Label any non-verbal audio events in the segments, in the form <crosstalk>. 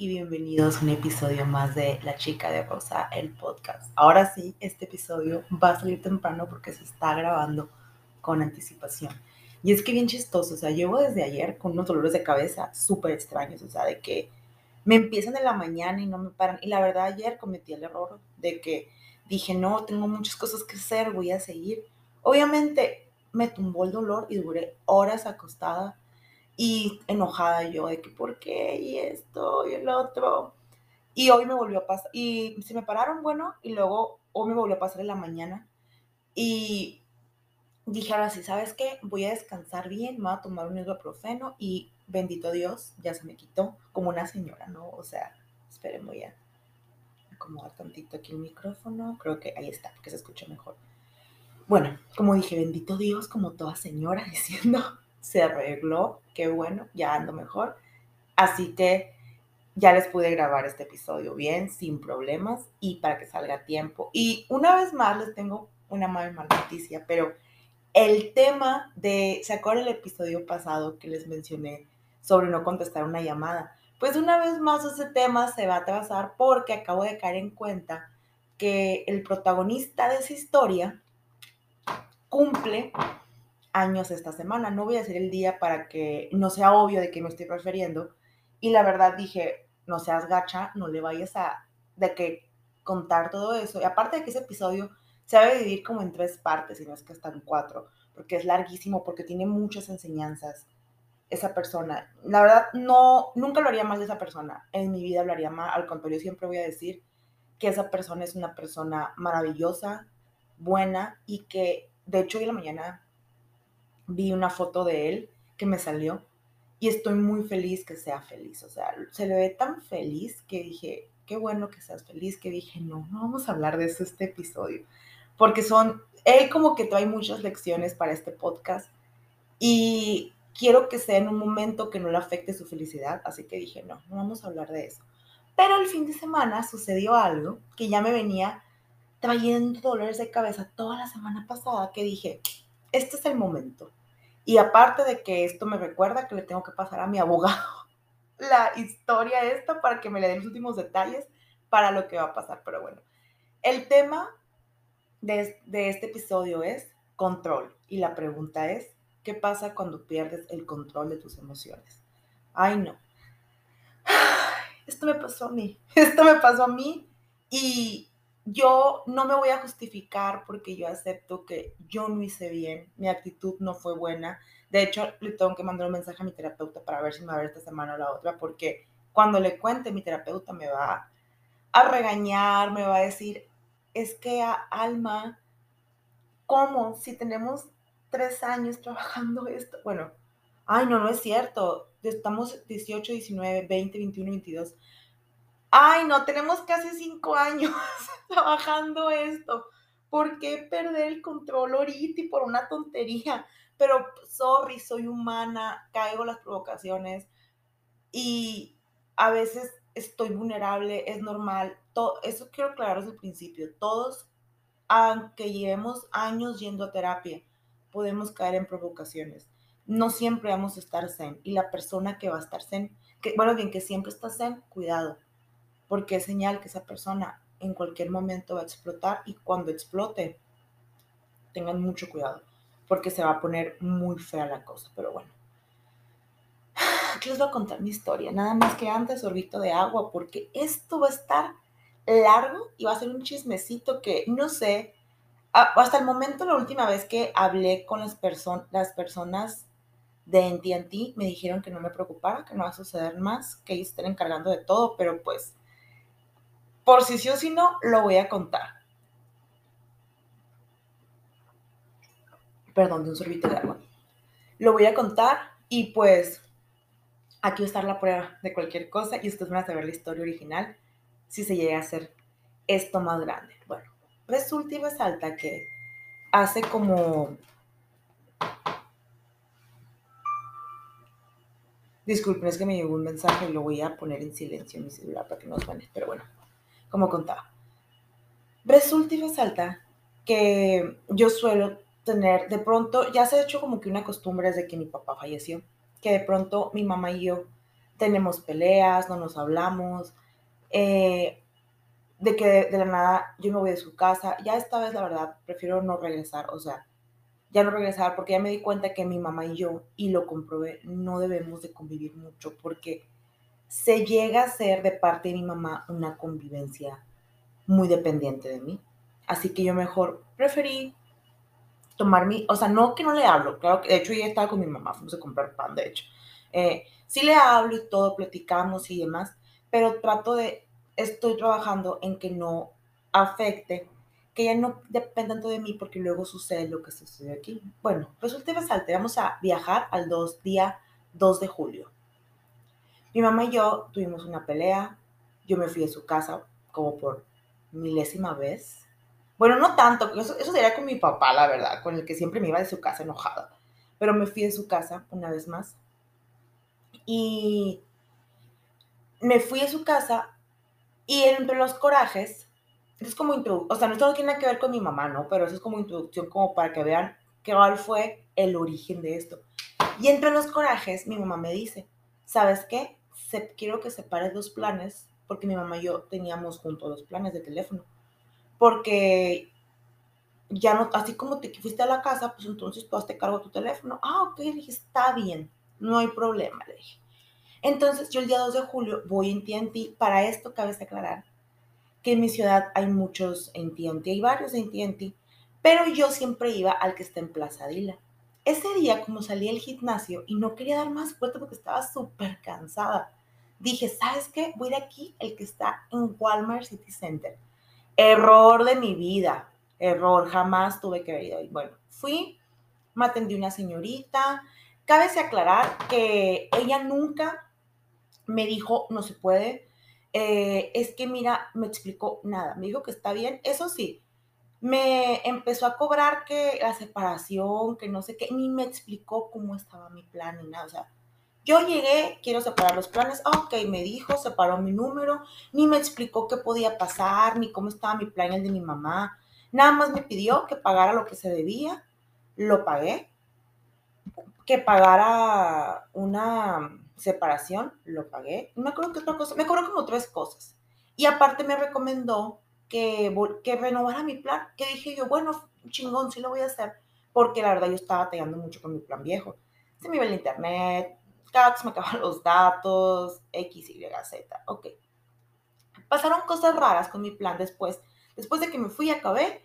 y bienvenidos a un episodio más de La Chica de Rosa, el podcast. Ahora sí, este episodio va a salir temprano porque se está grabando con anticipación. Y es que bien chistoso, o sea, llevo desde ayer con unos dolores de cabeza súper extraños, o sea, de que me empiezan en la mañana y no me paran. Y la verdad, ayer cometí el error de que dije, no, tengo muchas cosas que hacer, voy a seguir. Obviamente me tumbó el dolor y duré horas acostada y enojada yo de que por qué y esto y el otro. Y hoy me volvió a pasar, y se me pararon, bueno, y luego hoy me volvió a pasar en la mañana. Y dije ahora sí, ¿sabes qué? Voy a descansar bien, me voy a tomar un ibuprofeno y bendito Dios, ya se me quitó como una señora, ¿no? O sea, esperen, voy a acomodar tantito aquí el micrófono, creo que ahí está, porque se escucha mejor. Bueno, como dije, bendito Dios, como toda señora <laughs> diciendo, se arregló, qué bueno, ya ando mejor. Así que ya les pude grabar este episodio bien, sin problemas y para que salga a tiempo. Y una vez más les tengo una mala noticia, pero el tema de, ¿se acuerdan el episodio pasado que les mencioné sobre no contestar una llamada? Pues una vez más ese tema se va a trazar porque acabo de caer en cuenta que el protagonista de esa historia cumple años esta semana. No voy a decir el día para que no sea obvio de qué me estoy refiriendo. Y la verdad dije, no seas gacha, no le vayas a de que contar todo eso. Y aparte de que ese episodio se va a dividir como en tres partes, y no es que están cuatro, porque es larguísimo, porque tiene muchas enseñanzas esa persona. La verdad, no, nunca lo haría mal de esa persona. En mi vida lo haría mal. Al contrario, siempre voy a decir que esa persona es una persona maravillosa, buena y que, de hecho, hoy en la mañana vi una foto de él que me salió y estoy muy feliz que sea feliz. O sea, se le ve tan feliz que dije, qué bueno que seas feliz, que dije, no, no vamos a hablar de eso este episodio. Porque son, él como que trae muchas lecciones para este podcast y quiero que sea en un momento que no le afecte su felicidad. Así que dije, no, no vamos a hablar de eso. Pero el fin de semana sucedió algo que ya me venía trayendo dolores de cabeza toda la semana pasada que dije, este es el momento. Y aparte de que esto me recuerda que le tengo que pasar a mi abogado <laughs> la historia esta para que me le den los últimos detalles para lo que va a pasar. Pero bueno, el tema de, de este episodio es control. Y la pregunta es, ¿qué pasa cuando pierdes el control de tus emociones? Ay, no. Esto me pasó a mí. <laughs> Esto me pasó a mí. Y yo no me voy a justificar porque yo acepto que yo no hice bien, mi actitud no fue buena. De hecho, le tengo que mandar un mensaje a mi terapeuta para ver si me va a ver esta semana o la otra, porque cuando le cuente, mi terapeuta me va a regañar, me va a decir, es que a Alma, ¿cómo? Si tenemos tres años trabajando esto, bueno, ay, no, no es cierto, estamos 18, 19, 20, 21, 22 ay, no, tenemos casi cinco años <laughs> trabajando esto. ¿Por qué perder el control ahorita y por una tontería? Pero, sorry, soy humana, caigo las provocaciones y a veces estoy vulnerable, es normal. Todo, eso quiero aclarar desde el principio. Todos, aunque llevemos años yendo a terapia, podemos caer en provocaciones. No siempre vamos a estar zen. Y la persona que va a estar zen, que, bueno, bien, que siempre está zen, cuidado porque es señal que esa persona en cualquier momento va a explotar y cuando explote, tengan mucho cuidado, porque se va a poner muy fea la cosa, pero bueno. <sighs> Aquí les voy a contar mi historia, nada más que antes sorbito de agua, porque esto va a estar largo y va a ser un chismecito que no sé, hasta el momento la última vez que hablé con las, las personas de NTNT me dijeron que no me preocupara, que no va a suceder más, que ellos estén encargando de todo, pero pues por si sí o si no, lo voy a contar. Perdón, de un sorbito de agua. Lo voy a contar y pues aquí va a estar la prueba de cualquier cosa y ustedes van a saber la historia original si se llega a hacer esto más grande. Bueno, resulta y resalta que hace como... Disculpen, es que me llegó un mensaje y lo voy a poner en silencio en mi celular para que no suene, pero bueno como contaba. Resulta y resalta que yo suelo tener, de pronto, ya se ha hecho como que una costumbre desde que mi papá falleció, que de pronto mi mamá y yo tenemos peleas, no nos hablamos, eh, de que de, la nada yo me voy de su casa. Ya esta vez, la verdad, prefiero no regresar, o sea, ya no regresar porque ya me di cuenta que mi mamá y yo, y lo comprobé, no debemos de convivir mucho porque se llega a ser de parte de mi mamá una convivencia muy dependiente de mí. Así que yo mejor preferí tomar mi, o sea, no que no le hablo, claro que de hecho ya estaba con mi mamá, fuimos a comprar pan, de hecho. Eh, sí le hablo y todo, platicamos y demás, pero trato de, estoy trabajando en que no afecte, que ya no dependa tanto de mí porque luego sucede lo que sucede aquí. Bueno, resulta y resalte, vamos a viajar al dos, día 2 de julio. Mi mamá y yo tuvimos una pelea, yo me fui a su casa como por milésima vez. Bueno, no tanto, eso, eso sería con mi papá, la verdad, con el que siempre me iba de su casa enojada. Pero me fui de su casa una vez más. Y me fui a su casa y entre los corajes, es como introducción, o sea, no todo tiene que ver con mi mamá, ¿no? Pero eso es como introducción, como para que vean cuál fue el origen de esto. Y entre los corajes, mi mamá me dice, ¿sabes qué? Quiero que separes los planes, porque mi mamá y yo teníamos juntos los planes de teléfono. Porque ya no, así como te fuiste a la casa, pues entonces tú cargo de tu teléfono. Ah, ok, le dije, está bien, no hay problema, le dije. Entonces yo el día 2 de julio voy en TNT. Para esto cabe aclarar que en mi ciudad hay muchos en TNT, hay varios en TNT, pero yo siempre iba al que está en Plaza Dila. Ese día, como salí del gimnasio y no quería dar más fuerte porque estaba súper cansada, dije, ¿sabes qué? Voy de aquí, el que está en Walmart City Center. Error de mi vida, error, jamás tuve que ir ahí. Bueno, fui, me atendió una señorita. Cabe aclarar que ella nunca me dijo, no se puede. Eh, es que, mira, me explicó nada. Me dijo que está bien. Eso sí, me empezó a cobrar que la separación, que no sé qué, ni me explicó cómo estaba mi plan ni nada. O sea, yo llegué, quiero separar los planes. Ah, ok, me dijo, separó mi número, ni me explicó qué podía pasar, ni cómo estaba mi plan, el de mi mamá. Nada más me pidió que pagara lo que se debía. Lo pagué. Que pagara una separación, lo pagué. Me acuerdo que otra cosa, me acuerdo como tres cosas. Y aparte me recomendó que, que renovara mi plan, que dije yo, bueno, chingón, sí lo voy a hacer, porque la verdad yo estaba batallando mucho con mi plan viejo. Se me iba el internet, cada vez me acaban <laughs> los datos, X, Y, Z, ok. Pasaron cosas raras con mi plan después. Después de que me fui y acabé,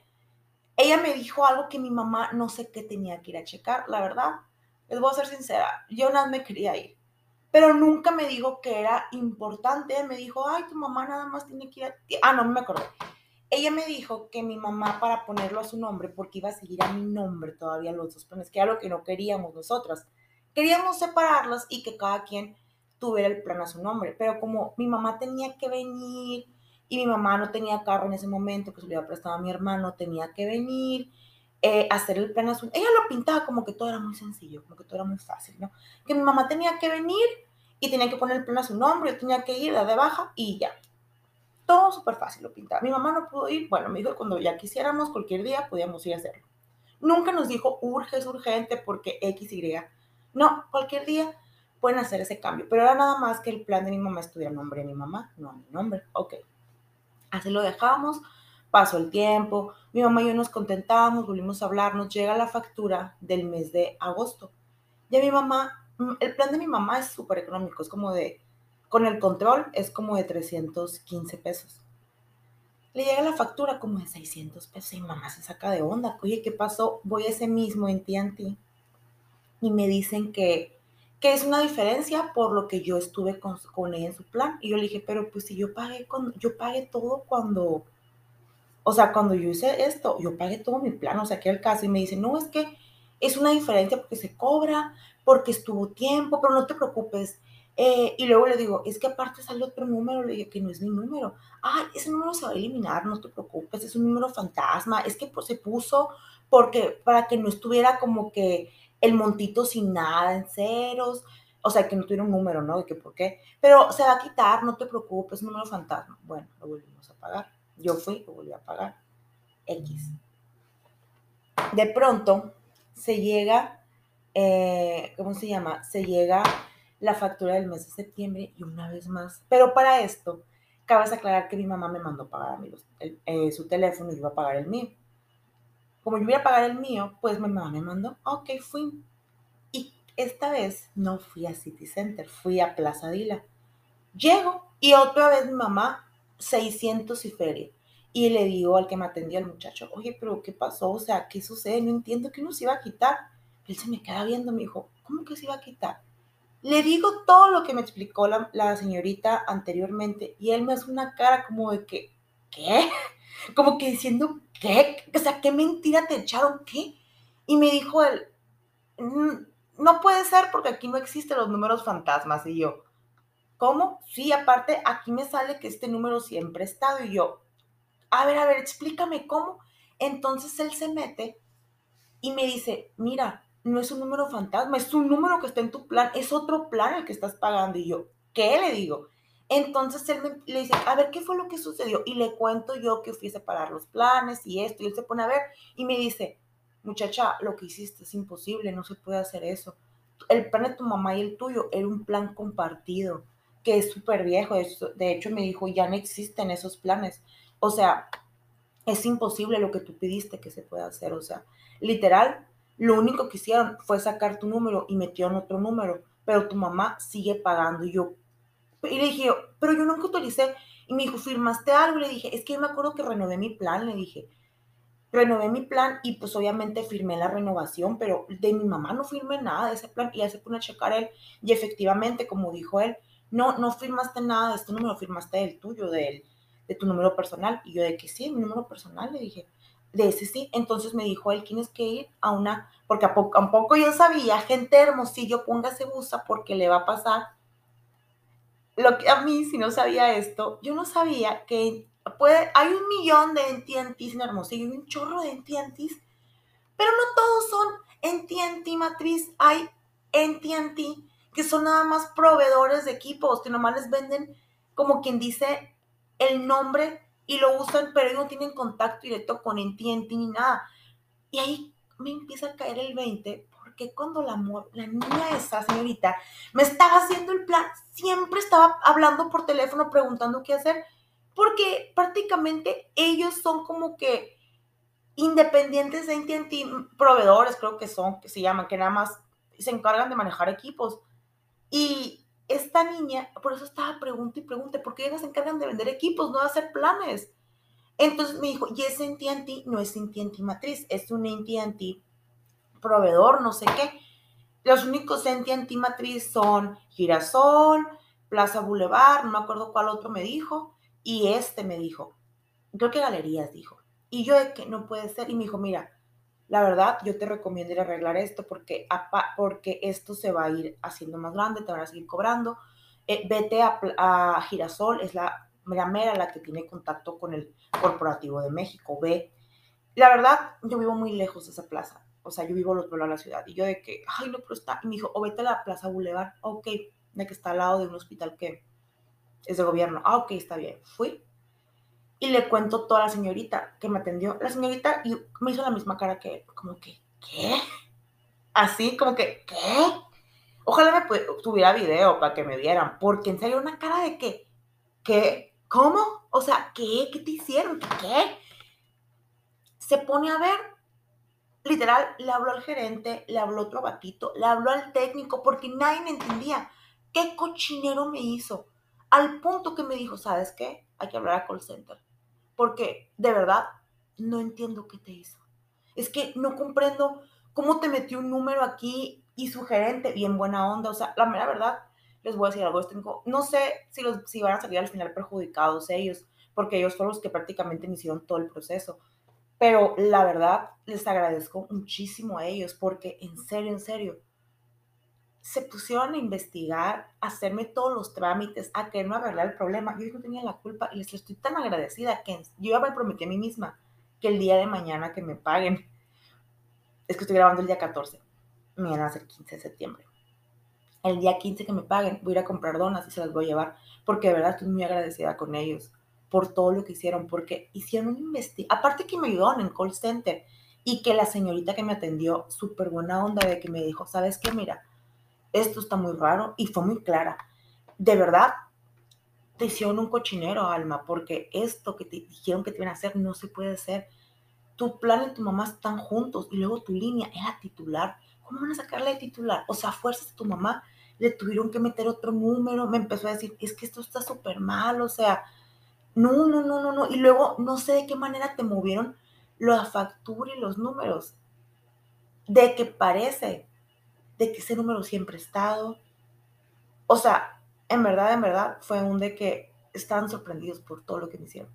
ella me dijo algo que mi mamá no sé qué tenía que ir a checar, la verdad. Les voy a ser sincera, yo nada me quería ir pero nunca me dijo que era importante. Me dijo, ay, tu mamá nada más tiene que ir a... Ah, no, me acordé. Ella me dijo que mi mamá para ponerlo a su nombre, porque iba a seguir a mi nombre todavía los dos planes, que era lo que no queríamos nosotras. Queríamos separarlos y que cada quien tuviera el plan a su nombre, pero como mi mamá tenía que venir y mi mamá no tenía carro en ese momento, que se le había prestado a mi hermano, tenía que venir, eh, hacer el plan a su... Ella lo pintaba como que todo era muy sencillo, como que todo era muy fácil, ¿no? Que mi mamá tenía que venir y tenía que poner el plan a su nombre, yo tenía que ir, la de baja y ya. Todo súper fácil lo pintaba. Mi mamá no pudo ir, bueno, me dijo que cuando ya quisiéramos, cualquier día, podíamos ir a hacerlo. Nunca nos dijo, urge, es urgente, porque X, Y. No, cualquier día pueden hacer ese cambio, pero era nada más que el plan de mi mamá estuviera a nombre de mi mamá, no a mi nombre. Ok. Así lo dejamos, pasó el tiempo, mi mamá y yo nos contentábamos, volvimos a hablar, nos llega la factura del mes de agosto. Ya mi mamá el plan de mi mamá es súper económico, es como de, con el control es como de 315 pesos. Le llega la factura como de 600 pesos y mamá se saca de onda. Oye, ¿qué pasó? Voy ese mismo en TNT y me dicen que, que es una diferencia por lo que yo estuve con, con ella en su plan. Y yo le dije, pero pues si yo pagué, con, yo pagué todo cuando, o sea, cuando yo hice esto, yo pagué todo mi plan, o sea, que el caso. Y me dice, no, es que es una diferencia porque se cobra, porque estuvo tiempo, pero no te preocupes. Eh, y luego le digo, es que aparte sale otro número, le dije que no es mi número. Ah, ese número se va a eliminar, no te preocupes, es un número fantasma, es que se puso porque para que no estuviera como que el montito sin nada en ceros, o sea, que no tuviera un número, ¿no? Y que por qué. Pero se va a quitar, no te preocupes, es un número fantasma. Bueno, lo volvimos a pagar. Yo fui, lo volví a pagar. X. De pronto, se llega, eh, ¿cómo se llama? Se llega la factura del mes de septiembre y una vez más. Pero para esto, cabe aclarar que mi mamá me mandó pagar a mí eh, su teléfono y iba a pagar el mío. Como yo iba a pagar el mío, pues mi mamá me mandó, ok, fui. Y esta vez no fui a City Center, fui a Plaza Dila. Llego y otra vez mi mamá, 600 y feria. Y le digo al que me atendió, al muchacho, oye, pero ¿qué pasó? O sea, ¿qué sucede? No entiendo que uno se iba a quitar. Él se me queda viendo, me dijo, ¿cómo que se iba a quitar? Le digo todo lo que me explicó la, señorita anteriormente y él me hace una cara como de que, ¿qué? <laughs> Como que diciendo, ¿qué? O sea, ¿qué mentira te echaron? ¿Qué? Y me dijo él, mm, no puede ser porque aquí no existen los números fantasmas. Y yo, ¿cómo? Sí, aparte, aquí me sale que este número siempre ha estado. Y yo, a ver, a ver, explícame cómo. Entonces él se mete y me dice, mira, no es un número fantasma, es un número que está en tu plan, es otro plan el que estás pagando. Y yo, ¿qué le digo? Entonces él me, le dice, a ver, ¿qué fue lo que sucedió? Y le cuento yo que fui a separar los planes y esto, y él se pone a ver y me dice, muchacha, lo que hiciste es imposible, no se puede hacer eso. El plan de tu mamá y el tuyo era un plan compartido, que es súper viejo. De hecho, me dijo, ya no existen esos planes. O sea, es imposible lo que tú pidiste que se pueda hacer. O sea, literal, lo único que hicieron fue sacar tu número y metieron otro número, pero tu mamá sigue pagando. Y yo, y le dije, pero yo nunca utilicé. Y me dijo, ¿firmaste algo? Le dije, es que yo me acuerdo que renové mi plan, le dije. Renové mi plan y pues obviamente firmé la renovación, pero de mi mamá no firmé nada de ese plan. Y ya se pone a checar él. Y efectivamente, como dijo él, no, no firmaste nada de este número, firmaste del tuyo, del, de tu número personal. Y yo de que sí, mi número personal, le dije de ese sí. Entonces me dijo él, tienes que ir a una, porque a poco, a poco yo sabía, gente hermosillo, póngase busa porque le va a pasar. Lo que a mí, si no sabía esto, yo no sabía que puede, hay un millón de NTNTs en Hermosillo y un chorro de NTNTs, pero no todos son NTNT matriz, hay NTNT que son nada más proveedores de equipos, que nomás les venden, como quien dice, el nombre y lo usan, pero ellos no tienen contacto directo con AT&T ni nada. Y ahí me empieza a caer el 20, porque cuando la, la niña esa, señorita, me estaba haciendo el plan, siempre estaba hablando por teléfono preguntando qué hacer, porque prácticamente ellos son como que independientes de AT&T, proveedores creo que son, que se llaman, que nada más se encargan de manejar equipos. Y esta niña, por eso estaba pregunta y pregunta, porque ellas se encargan de vender equipos, no de hacer planes. Entonces me dijo, y ese AT&T no es AT&T matriz, es un AT&T proveedor, no sé qué. Los únicos AT&T matriz son Girasol, Plaza Boulevard, no me acuerdo cuál otro me dijo, y este me dijo, creo que Galerías dijo. Y yo de que no puede ser, y me dijo, mira, la verdad, yo te recomiendo ir a arreglar esto porque, porque esto se va a ir haciendo más grande, te van a seguir cobrando. Eh, vete a, Girasol, es la, la mera la que tiene contacto con el Corporativo de México. Ve. La verdad, yo vivo muy lejos de esa plaza. O sea, yo vivo al otro lado de la ciudad. Y yo de que, ay, no, pero está. Y me dijo, o vete a la Plaza Boulevard. Ok, de que está al lado de un hospital que es de gobierno. Ah, ok, está bien. Fui y le cuento toda la señorita que me atendió. La señorita y me hizo la misma cara que, como que, ¿qué? Así, como que, ¿qué? Ojalá me tuviera video para que me vieran, porque en serio, una cara de que, ¿qué? ¿Cómo? O sea, ¿qué? ¿Qué te hicieron? ¿Qué? Se pone a ver, literal, le habló al gerente, le habló otro batito, le habló al técnico, porque nadie me entendía. ¿Qué cochinero me hizo? Al punto que me dijo, ¿sabes qué? Hay que hablar a call center porque de verdad no entiendo qué te hizo. Es que no comprendo cómo te metió un número aquí y su gerente, bien buena onda. O sea, la mera verdad, les voy a decir algo. No sé si, los, si van a salir al final perjudicados ellos, porque ellos fueron los que prácticamente me hicieron todo el proceso. Pero la verdad, les agradezco muchísimo a ellos, porque en serio, en serio, se pusieron a investigar, a hacerme todos los trámites, a quererme arreglar el problema. Yo no tenía la culpa y les estoy tan agradecida que yo ya me prometí a mí misma que el día de mañana que me paguen, es que estoy grabando el día 14, me van a hacer 15 de septiembre. El día 15 que me paguen, voy a ir a comprar donas y se las voy a llevar, porque de verdad estoy muy agradecida con ellos por todo lo que hicieron, porque hicieron un investigación, aparte que me ayudaron en call center y que la señorita que me atendió, súper buena onda de que me dijo, ¿sabes qué? Mira, esto está muy raro y fue muy clara. De verdad, te hicieron un cochinero, Alma, porque esto que te dijeron que te iban a hacer no se puede hacer. Tu plan y tu mamá están juntos y luego tu línea era titular. ¿Cómo van a sacarle de titular? O sea, fuerzas a tu mamá le tuvieron que meter otro número. Me empezó a decir, es que esto está súper mal, o sea, no, no, no, no, no. Y luego no sé de qué manera te movieron la factura y los números. De que parece, de que ese número siempre ha estado. O sea, en verdad, en verdad, fue un de que estaban sorprendidos por todo lo que me hicieron.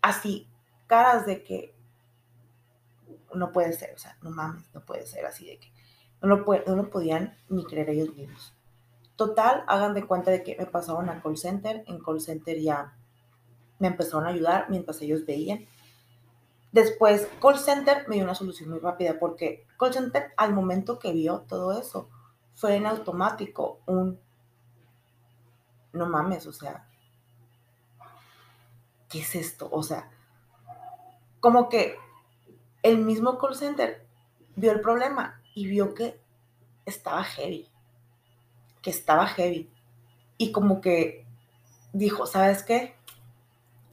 Así, caras de que no puede ser, o sea, no mames, no puede ser así de que no lo, no lo podían ni creer ellos mismos. Total, hagan de cuenta de que me pasaron a call center, en call center ya me empezaron a ayudar mientras ellos veían. Después, call center me dio una solución muy rápida porque call center al momento que vio todo eso fue en automático un no mames, o sea, ¿qué es esto? O sea, como que el mismo call center vio el problema y vio que estaba heavy, que estaba heavy. Y como que dijo, ¿sabes qué?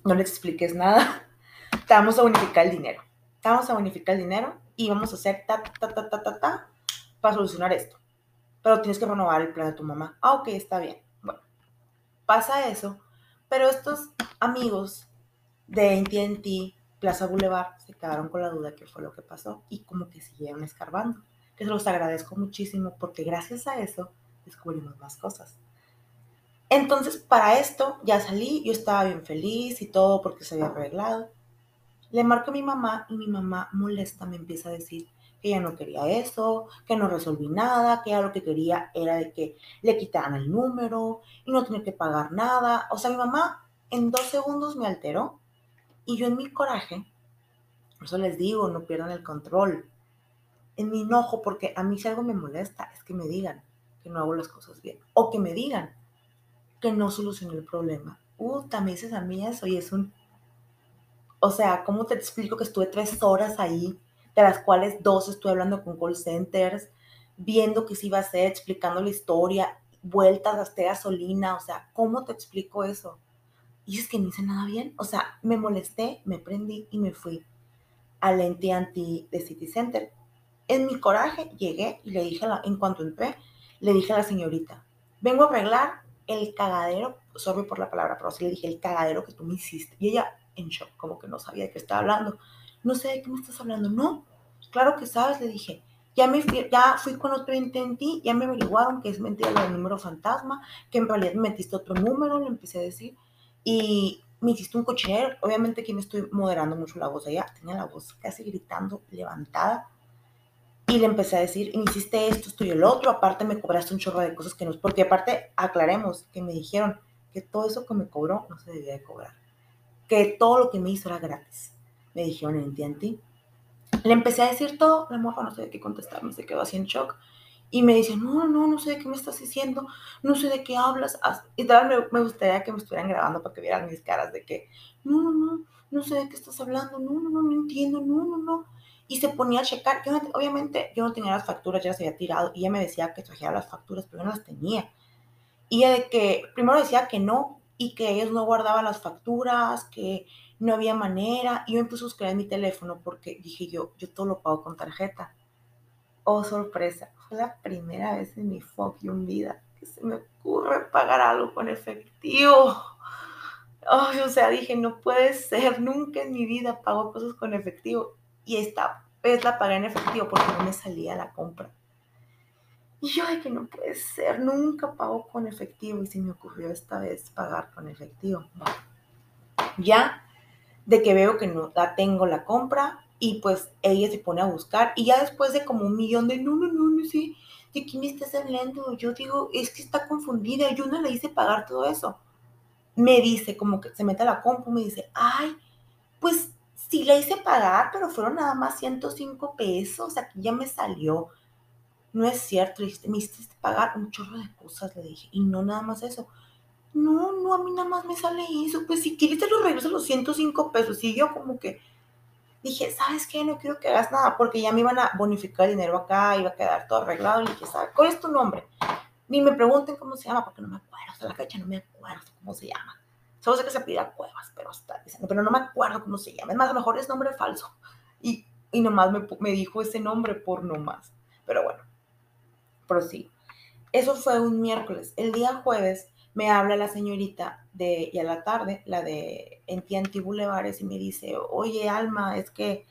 No le expliques nada, te a bonificar el dinero. Te a bonificar el dinero y vamos a hacer ta, ta, ta, ta, ta, ta, para solucionar esto. Pero tienes que renovar el plan de tu mamá. Ah, ok, está bien. Bueno, pasa eso, pero estos amigos de AT&T Plaza Boulevard se quedaron con la duda qué fue lo que pasó y como que siguieron escarbando. Que se los agradezco muchísimo porque gracias a eso descubrimos más cosas. Entonces, para esto ya salí, yo estaba bien feliz y todo porque se había arreglado. Le marco a mi mamá y mi mamá molesta me empieza a decir que ella no quería eso, que no resolví nada, que ella lo que quería era de que le quitaran el número y no tenía que pagar nada. O sea, mi mamá en dos segundos me alteró y yo en mi coraje, por eso les digo, no pierdan el control. En mi enojo, porque a mí si algo me molesta es que me digan que no hago las cosas bien. O que me digan que no solucioné el problema. Uh, también dices a mí eso y es un... O sea, ¿cómo te explico que estuve tres horas ahí, de las cuales dos estuve hablando con call centers, viendo qué se iba a hacer, explicando la historia, vueltas, gasté gasolina, o sea, ¿cómo te explico eso? Y es que no hice nada bien. O sea, me molesté, me prendí y me fui al ente anti de City Center. En mi coraje llegué y le dije, a la, en cuanto entré, le dije a la señorita, vengo a arreglar el cagadero, sorry por la palabra, pero así le dije, el cagadero que tú me hiciste. Y ella en shock, como que no sabía de qué estaba hablando. No sé de qué me estás hablando. No, claro que sabes, le dije. Ya, me ya fui con otro intentí, ya me averiguaron que es mentira lo del número fantasma, que en realidad me metiste otro número, le empecé a decir y me hiciste un cochinero. Obviamente que me estoy moderando mucho la voz allá, tenía la voz casi gritando, levantada. Y le empecé a decir, me hiciste esto, esto y el otro, aparte me cobraste un chorro de cosas que no, porque aparte aclaremos que me dijeron que todo eso que me cobró no se debía de cobrar, que todo lo que me hizo era gratis. Me dijeron en ti Le empecé a decir todo, la morra no sabía qué contestarme, se quedó así en shock y me dice, no, no, no sé de qué me estás diciendo, no sé de qué hablas. Y tal me, gustaría que me estuvieran grabando para que vieran mis caras de que, no, no, no, no sé de qué estás hablando, no, no, no, no entiendo, no, no, no. Y se ponía a checar. Obviamente yo no tenía las facturas, ya las había tirado. Y ella me decía que trajera las facturas, pero yo no las tenía. Y ella de que, primero decía que no, y que ellos no guardaban las facturas, que no había manera. Y yo puse a buscar mi teléfono porque dije yo, yo todo lo pago con tarjeta. Oh, sorpresa fue la primera vez en mi fucking vida que se me ocurre pagar algo con efectivo. Ay, o sea, dije, no puede ser, nunca en mi vida pago cosas con efectivo. Y esta vez la pagué en efectivo porque no me salía la compra. Y yo, ay, que no puede ser, nunca pago con efectivo. Y se me ocurrió esta vez pagar con efectivo. Ya, de que veo que no la tengo la compra, y pues ella se pone a buscar y ya después de como un millón de no, no, no, no sé, ¿de quién estás hablando? Yo digo, es que está confundida, yo no le hice pagar todo eso. Me dice, como que se mete a la compu, me dice, ay, pues sí le hice pagar, pero fueron nada más 105 pesos, aquí ya me salió. No es cierto, me hiciste pagar un chorro de cosas, le dije, y no nada más eso. No, no, a mí nada más me sale eso, pues si quieres te lo regreso los 105 pesos. Y yo como que, dije, ¿sabes qué? No quiero que hagas nada porque ya me iban a bonificar el dinero acá, iba a quedar todo arreglado. Y dije, ¿sabes cuál es tu nombre? Ni me pregunten cómo se llama, porque no me acuerdo, hasta la fecha no me acuerdo cómo se llama. Solo sé que se pide a Cuevas, pero hasta pero no me acuerdo cómo se llama. Es más, a lo mejor es nombre falso. Y, y nomás me, me dijo ese nombre por nomás. Pero bueno, prosigo. Eso fue un miércoles. El día jueves me habla la señorita de, y a la tarde, la de Entianti Bulevares, y me dice, oye, Alma, es que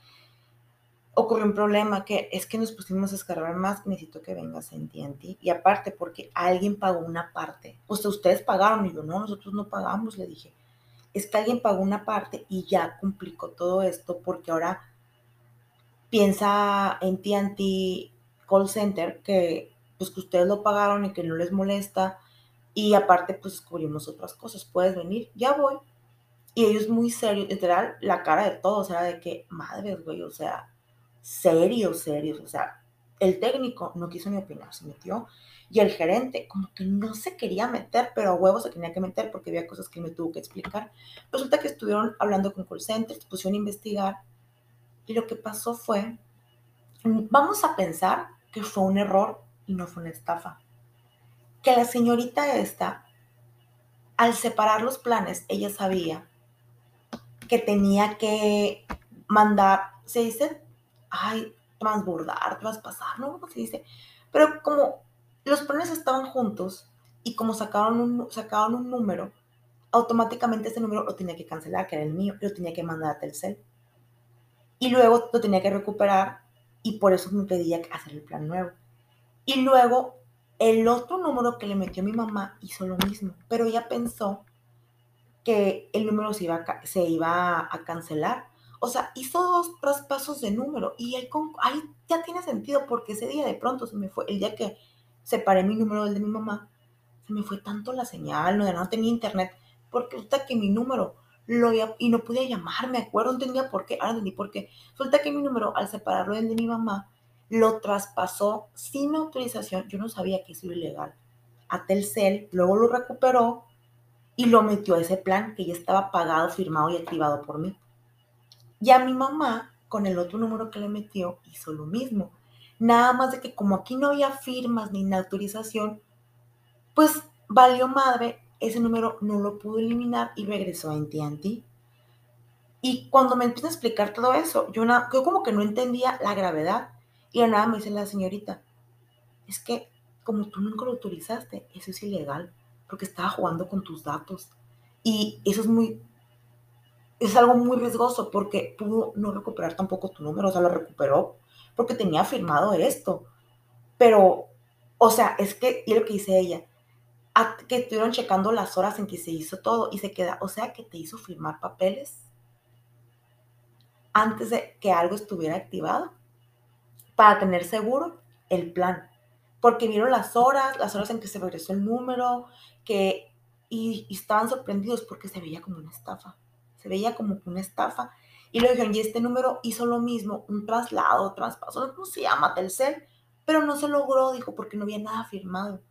ocurrió un problema, que es que nos pusimos a escarbar más, necesito que vengas a Entianti. Y aparte, porque alguien pagó una parte. O sea, ustedes pagaron, y yo, no, nosotros no pagamos, le dije. Es que alguien pagó una parte y ya complicó todo esto, porque ahora piensa en TNT Call Center que pues que ustedes lo pagaron y que no les molesta. Y aparte, pues descubrimos otras cosas. Puedes venir, ya voy. Y ellos muy serios, literal, la cara de todos era de que, madres, güey, o sea, serios, serios. O sea, el técnico no quiso ni opinar, se metió. Y el gerente, como que no se quería meter, pero a huevos se tenía que meter porque había cosas que me tuvo que explicar. Resulta que estuvieron hablando con call centers, pusieron a investigar. Y lo que pasó fue, vamos a pensar que fue un error y no fue una estafa. Que la señorita esta, al separar los planes, ella sabía que tenía que mandar, se dice, ay, transbordar, traspasar, ¿no? ¿Cómo se dice? Pero como los planes estaban juntos y como sacaron un, sacaron un número, automáticamente ese número lo tenía que cancelar, que era el mío, lo tenía que mandar a Telcel. Y luego lo tenía que recuperar y por eso me pedía hacer el plan nuevo. Y luego el otro número que le metió mi mamá hizo lo mismo, pero ella pensó que el número se iba a, se iba a cancelar. O sea, hizo dos traspasos de número y ahí, ahí ya tiene sentido porque ese día de pronto se me fue, el día que separé mi número del de mi mamá, se me fue tanto la señal, no, no tenía internet, porque resulta que mi número lo y no podía llamar, me acuerdo, no entendía por qué, ahora entendí por qué. Resulta que mi número, al separarlo del de mi mamá, lo traspasó sin autorización, yo no sabía que eso era ilegal, a Telcel, luego lo recuperó y lo metió a ese plan que ya estaba pagado, firmado y activado por mí. Y a mi mamá, con el otro número que le metió, hizo lo mismo. Nada más de que como aquí no había firmas ni autorización, pues valió madre, ese número no lo pudo eliminar y regresó a AT&T. Y cuando me empieza a explicar todo eso, yo, yo como que no entendía la gravedad y nada me dice la señorita, es que como tú nunca lo autorizaste, eso es ilegal, porque estaba jugando con tus datos. Y eso es muy, es algo muy riesgoso porque pudo no recuperar tampoco tu número, o sea, lo recuperó porque tenía firmado esto. Pero, o sea, es que, y lo que dice ella, que estuvieron checando las horas en que se hizo todo y se queda, o sea, que te hizo firmar papeles antes de que algo estuviera activado para tener seguro el plan. Porque vieron las horas, las horas en que se regresó el número, que, y, estaban sorprendidos porque se veía como una estafa. Se veía como una estafa. Y le dijeron, y este número hizo lo mismo, un traslado, traspaso, no se llama Telcel, pero no se logró, dijo, porque no había nada firmado.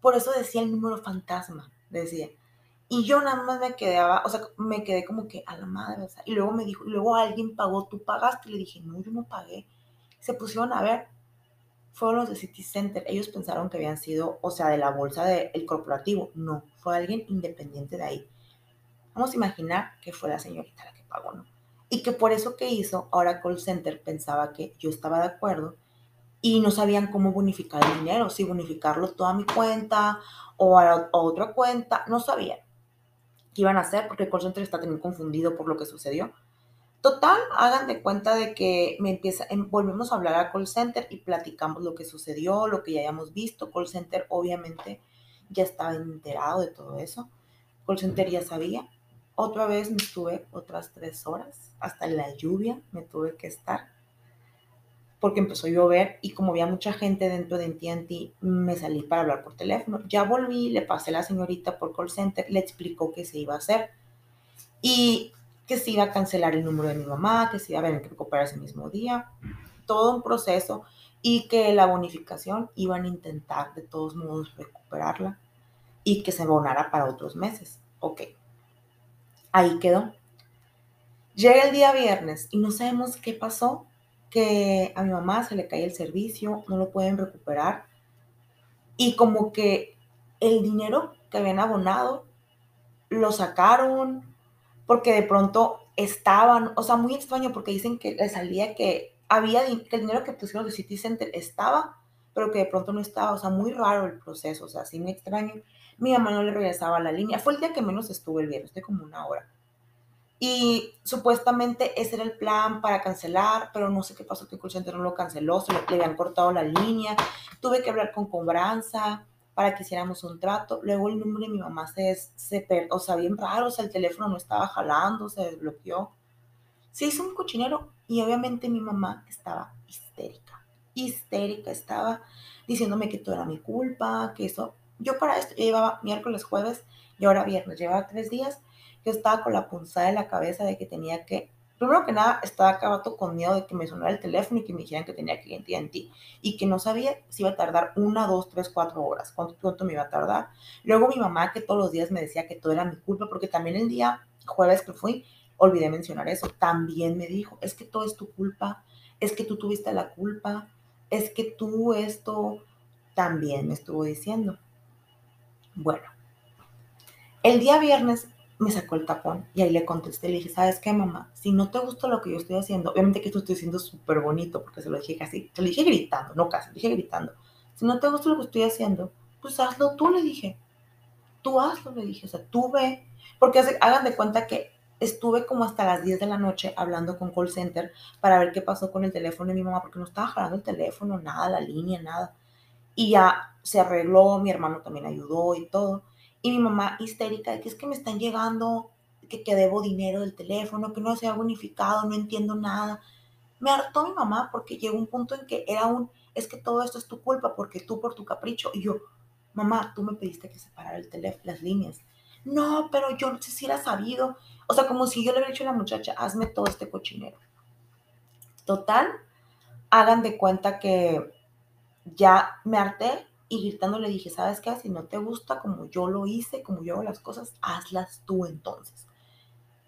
Por eso decía el número fantasma, decía. Y yo nada más me quedaba, o sea, me quedé como que a la madre, o y luego me dijo, y luego alguien pagó, tú pagaste, le dije, no, yo no pagué se pusieron a ver, fueron los de City Center. Ellos pensaron que habían sido, o sea, de la bolsa del corporativo. No, fue alguien independiente de ahí. Vamos a imaginar que fue la señorita la que pagó, ¿no? Y que por eso que hizo, ahora Call Center pensaba que yo estaba de acuerdo y no sabían cómo bonificar el dinero, si bonificarlo toda a mi cuenta o a, otra cuenta, no sabían qué iban a hacer porque el call center está también confundido por lo que sucedió. Total, hagan de cuenta de que me empieza, em, volvemos a hablar a call center y platicamos lo que sucedió, lo que ya hayamos visto. Call center obviamente ya estaba enterado de todo eso. Call center ya sabía. Otra vez me estuve otras tres horas, hasta la lluvia me tuve que estar, porque empezó a llover y como había mucha gente dentro de AT&T, me salí para hablar por teléfono. Ya volví, le pasé a la señorita por call center, le explicó qué se iba a hacer. Y que se iba a cancelar el número de mi mamá, que se iba a tener que recuperar ese mismo día, todo un proceso y que la bonificación iban a intentar de todos modos recuperarla y que se abonara para otros meses. Ok, ahí quedó. Llega el día viernes y no sabemos qué pasó, que a mi mamá se le cae el servicio, no lo pueden recuperar. y como que el dinero que habían abonado lo sacaron porque de pronto estaban, o sea, muy extraño porque dicen que le salía que había que el dinero que pusieron de City Center estaba, pero que de pronto no estaba, o sea, muy raro el proceso, o sea, así muy extraño. Mi mamá no le regresaba la línea, fue el día que menos estuve el viernes, de como una hora. Y supuestamente ese era el plan para cancelar, pero no sé qué pasó, que el call no lo canceló, se le, habían cortado la línea. Tuve que hablar con cobranza para que hiciéramos un trato. Luego el número de mi mamá se, se perdió, o sea, bien raro, o sea, el teléfono no estaba jalando, se desbloqueó. Se hizo un cochinero y obviamente mi mamá estaba histérica, histérica, estaba diciéndome que todo era mi culpa, que eso. Yo para esto llevaba miércoles, jueves y ahora viernes, llevaba tres días yo estaba con la punzada de la cabeza de que tenía que, primero que nada, estaba acabado con miedo de que me sonara el teléfono y que me dijeran que tenía cliente en ti y que no sabía si iba a tardar una, dos, tres, cuatro horas, cuánto, cuánto me iba a tardar. Luego mi mamá que todos los días me decía que todo era mi culpa, porque también el día jueves que fui, olvidé mencionar eso, también me dijo, es que todo es tu culpa, es que tú tuviste la culpa, es que tú esto también me estuvo diciendo. Bueno, el día viernes me sacó el tapón y ahí le contesté, le dije, ¿sabes qué, mamá? Si no te gusta lo que yo estoy haciendo, obviamente que esto estoy haciendo súper bonito, porque se lo dije casi, se lo dije gritando, no casi, le dije gritando. Si no te gusta lo que estoy haciendo, pues hazlo tú, le dije. Tú hazlo, le dije, o sea, tú ve, porque hagan de cuenta que estuve como hasta las 10 de la noche hablando con call center para ver qué pasó con el teléfono de mi mamá, porque no estaba jalando el teléfono, nada, la línea, nada. Y ya se arregló, mi hermano también ayudó y todo. Y mi mamá histérica de que es que me están llegando, que, que debo dinero del teléfono, que no se ha bonificado, no entiendo nada. Me hartó mi mamá porque llegó un punto en que era un, es que todo esto es tu culpa porque tú por tu capricho. Y yo, mamá, tú me pediste que separara el teléfono, las líneas. No, pero yo no sé era sabido. O sea, como si yo le hubiera dicho a la muchacha, hazme todo este cochinero. Total, hagan de cuenta que ya me harté y gritando le dije, ¿sabes qué? Si no te gusta como yo lo hice, como yo hago las cosas, hazlas tú entonces.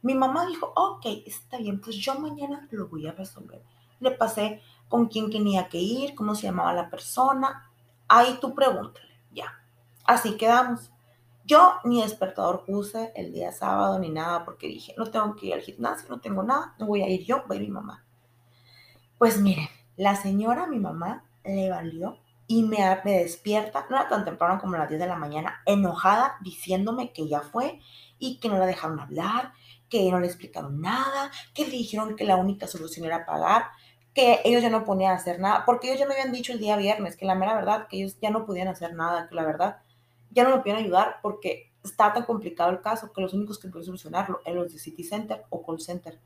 Mi mamá dijo, ok, está bien, pues yo mañana lo voy a resolver. Le pasé con quién tenía que ir, cómo se llamaba la persona. Ahí tú pregúntale, ya. Así quedamos. Yo ni despertador puse el día sábado ni nada porque dije, no tengo que ir al gimnasio, no tengo nada, no voy a ir yo, voy a mi mamá. Pues miren, la señora, mi mamá, le valió y me, despierta, no era tan temprano como a las 10 de la mañana, enojada, diciéndome que ya fue y que no la dejaron hablar, que no le explicaron nada, que le dijeron que la única solución era pagar, que ellos ya no podían hacer nada, porque ellos ya me habían dicho el día viernes que la mera verdad, que ellos ya no podían hacer nada, que la verdad ya no me podían ayudar porque está tan complicado el caso que los únicos que pueden solucionarlo eran los de City Center o Call Center.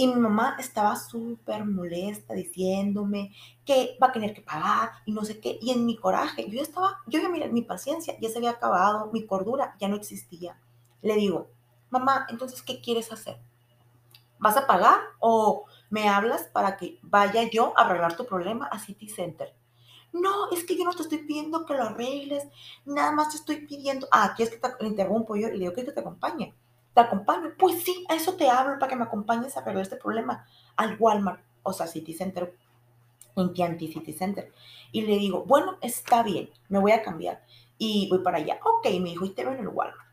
Y mi mamá estaba súper molesta diciéndome que va a tener que pagar y no sé qué. Y en mi coraje, yo ya estaba, yo ya mira, mi paciencia ya se había acabado, mi cordura ya no existía. Le digo, mamá, entonces, ¿qué quieres hacer? ¿Vas a pagar o me hablas para que vaya yo a arreglar tu problema a City Center? No, es que yo no te estoy pidiendo que lo arregles, nada más te estoy pidiendo, ah, ¿quieres que te interrumpo yo? Y le digo que te acompañe te acompaño. Pues sí, a eso te hablo para que me acompañes a arreglar este problema al Walmart, o sea, City Center, en Tianti City Center. Y le digo, bueno, está bien, me voy a cambiar. Y voy para allá. Ok, me dijo, y te veo en el Walmart.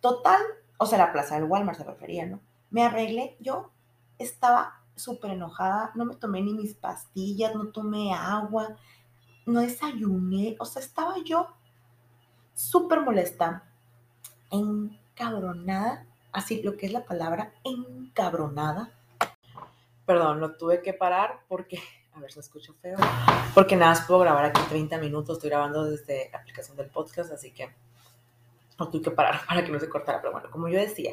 Total, o sea, la plaza del Walmart se refería, ¿no? Me arreglé, yo estaba súper enojada, no me tomé ni mis pastillas, no tomé agua, no desayuné, o sea, estaba yo súper molesta. En encabronada, así lo que es la palabra encabronada. Perdón, lo tuve que parar porque, a ver, se escucha feo, porque nada más puedo grabar aquí 30 minutos, estoy grabando desde la aplicación del podcast, así que lo tuve que parar <laughs> para que no se cortara, pero bueno, como yo decía,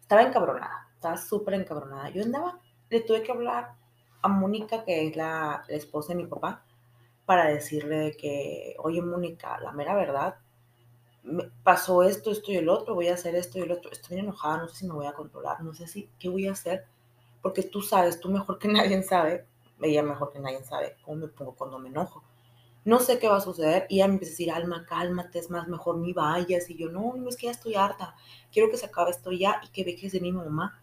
estaba encabronada, estaba súper encabronada. Yo andaba, le tuve que hablar a Mónica, que es la esposa de mi papá, para decirle que, oye, Mónica, la mera verdad, pasó esto, esto y el otro, voy a hacer esto y el otro, estoy enojada, no sé si me voy a controlar, no sé si, ¿qué voy a hacer? Porque tú sabes, tú mejor que <laughs> nadie sabe, ella mejor que nadie sabe cómo me pongo cuando me enojo. No sé qué va a suceder y ella me empieza a decir, Alma, cálmate, es más, mejor ni vayas. Y yo, no, no, es que ya estoy harta, quiero que se acabe esto ya y que dejes de mi mamá.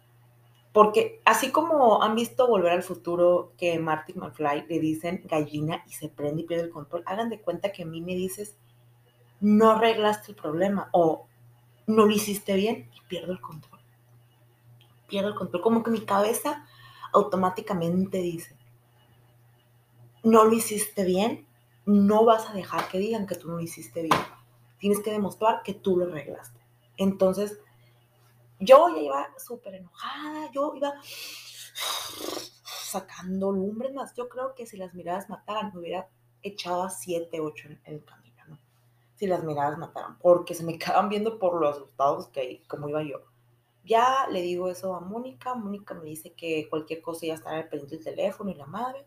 Porque así como han visto Volver al Futuro que Marty McFly le dicen gallina y se prende y pierde el control, hagan de cuenta que a mí me dices no arreglaste el problema o no lo hiciste bien y pierdo el control. Pierdo el control. Como que mi cabeza automáticamente dice, no lo hiciste bien, no vas a dejar que digan que tú no lo hiciste bien. Tienes que demostrar que tú lo arreglaste. Entonces, yo ya iba súper enojada, yo iba sacando lumbres más. Yo creo que si las miradas mataran, me hubiera echado a 7, 8 en el camino, ¿no? Si las miradas mataran, porque se me <laughs> quedaban viendo por los resultados que como iba yo. Ya le digo eso a Mónica, Mónica me dice que cualquier cosa ya estará pendiente del teléfono y la madre.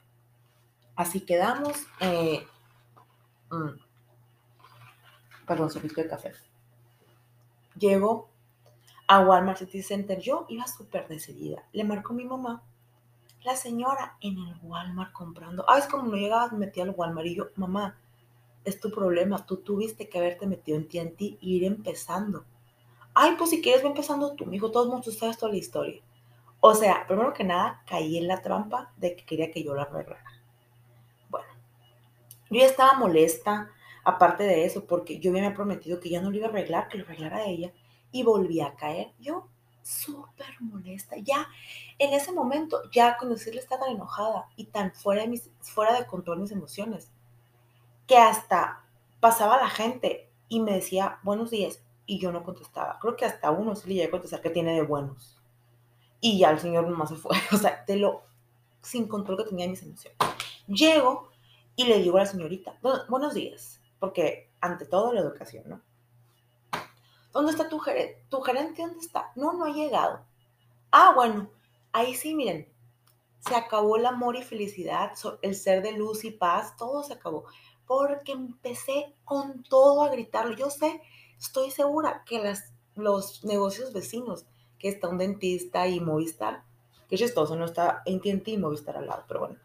Así quedamos. Eh, mm, perdón, servicio de café. Llego a Walmart City Center. Yo iba súper decidida. Le marcó mi mamá. La señora en el Walmart comprando. Ah, es como no llegabas, me metí al Walmart y yo, mamá, es tu problema. Tú tuviste que haberte metido en TNT e ir empezando. Ay, pues si quieres, ve empezando tú, mijo. Todos mundo sabes toda la historia. O sea, primero que nada, caí en la trampa de que quería que yo la arreglara. Bueno, yo ya estaba molesta, aparte de eso, porque yo me había prometido que ya no lo iba a arreglar, que lo arreglara ella y volví a caer. Yo súper molesta. Ya en ese momento, ya con decirle estaba tan enojada y tan fuera de, mis, fuera de control mis emociones, que hasta pasaba la gente y me decía buenos días y yo no contestaba. Creo que hasta uno sí le llegué a contestar que tiene de buenos. Y ya el señor nomás se fue. <laughs> O sea, de lo sin control que tenía mis emociones. Llego y le digo a la señorita, buenos días, porque ante todo la educación, ¿no? ¿Dónde está tu gerente? ¿Tu gerente dónde está? No, no ha llegado. Ah, bueno, ahí sí, miren, se acabó el amor y felicidad, el ser de luz y paz, todo se acabó. Porque empecé con todo a gritarlo. Yo sé, estoy segura que los negocios vecinos, que está un dentista y Movistar, que chistoso, no está en y Movistar al lado, pero bueno.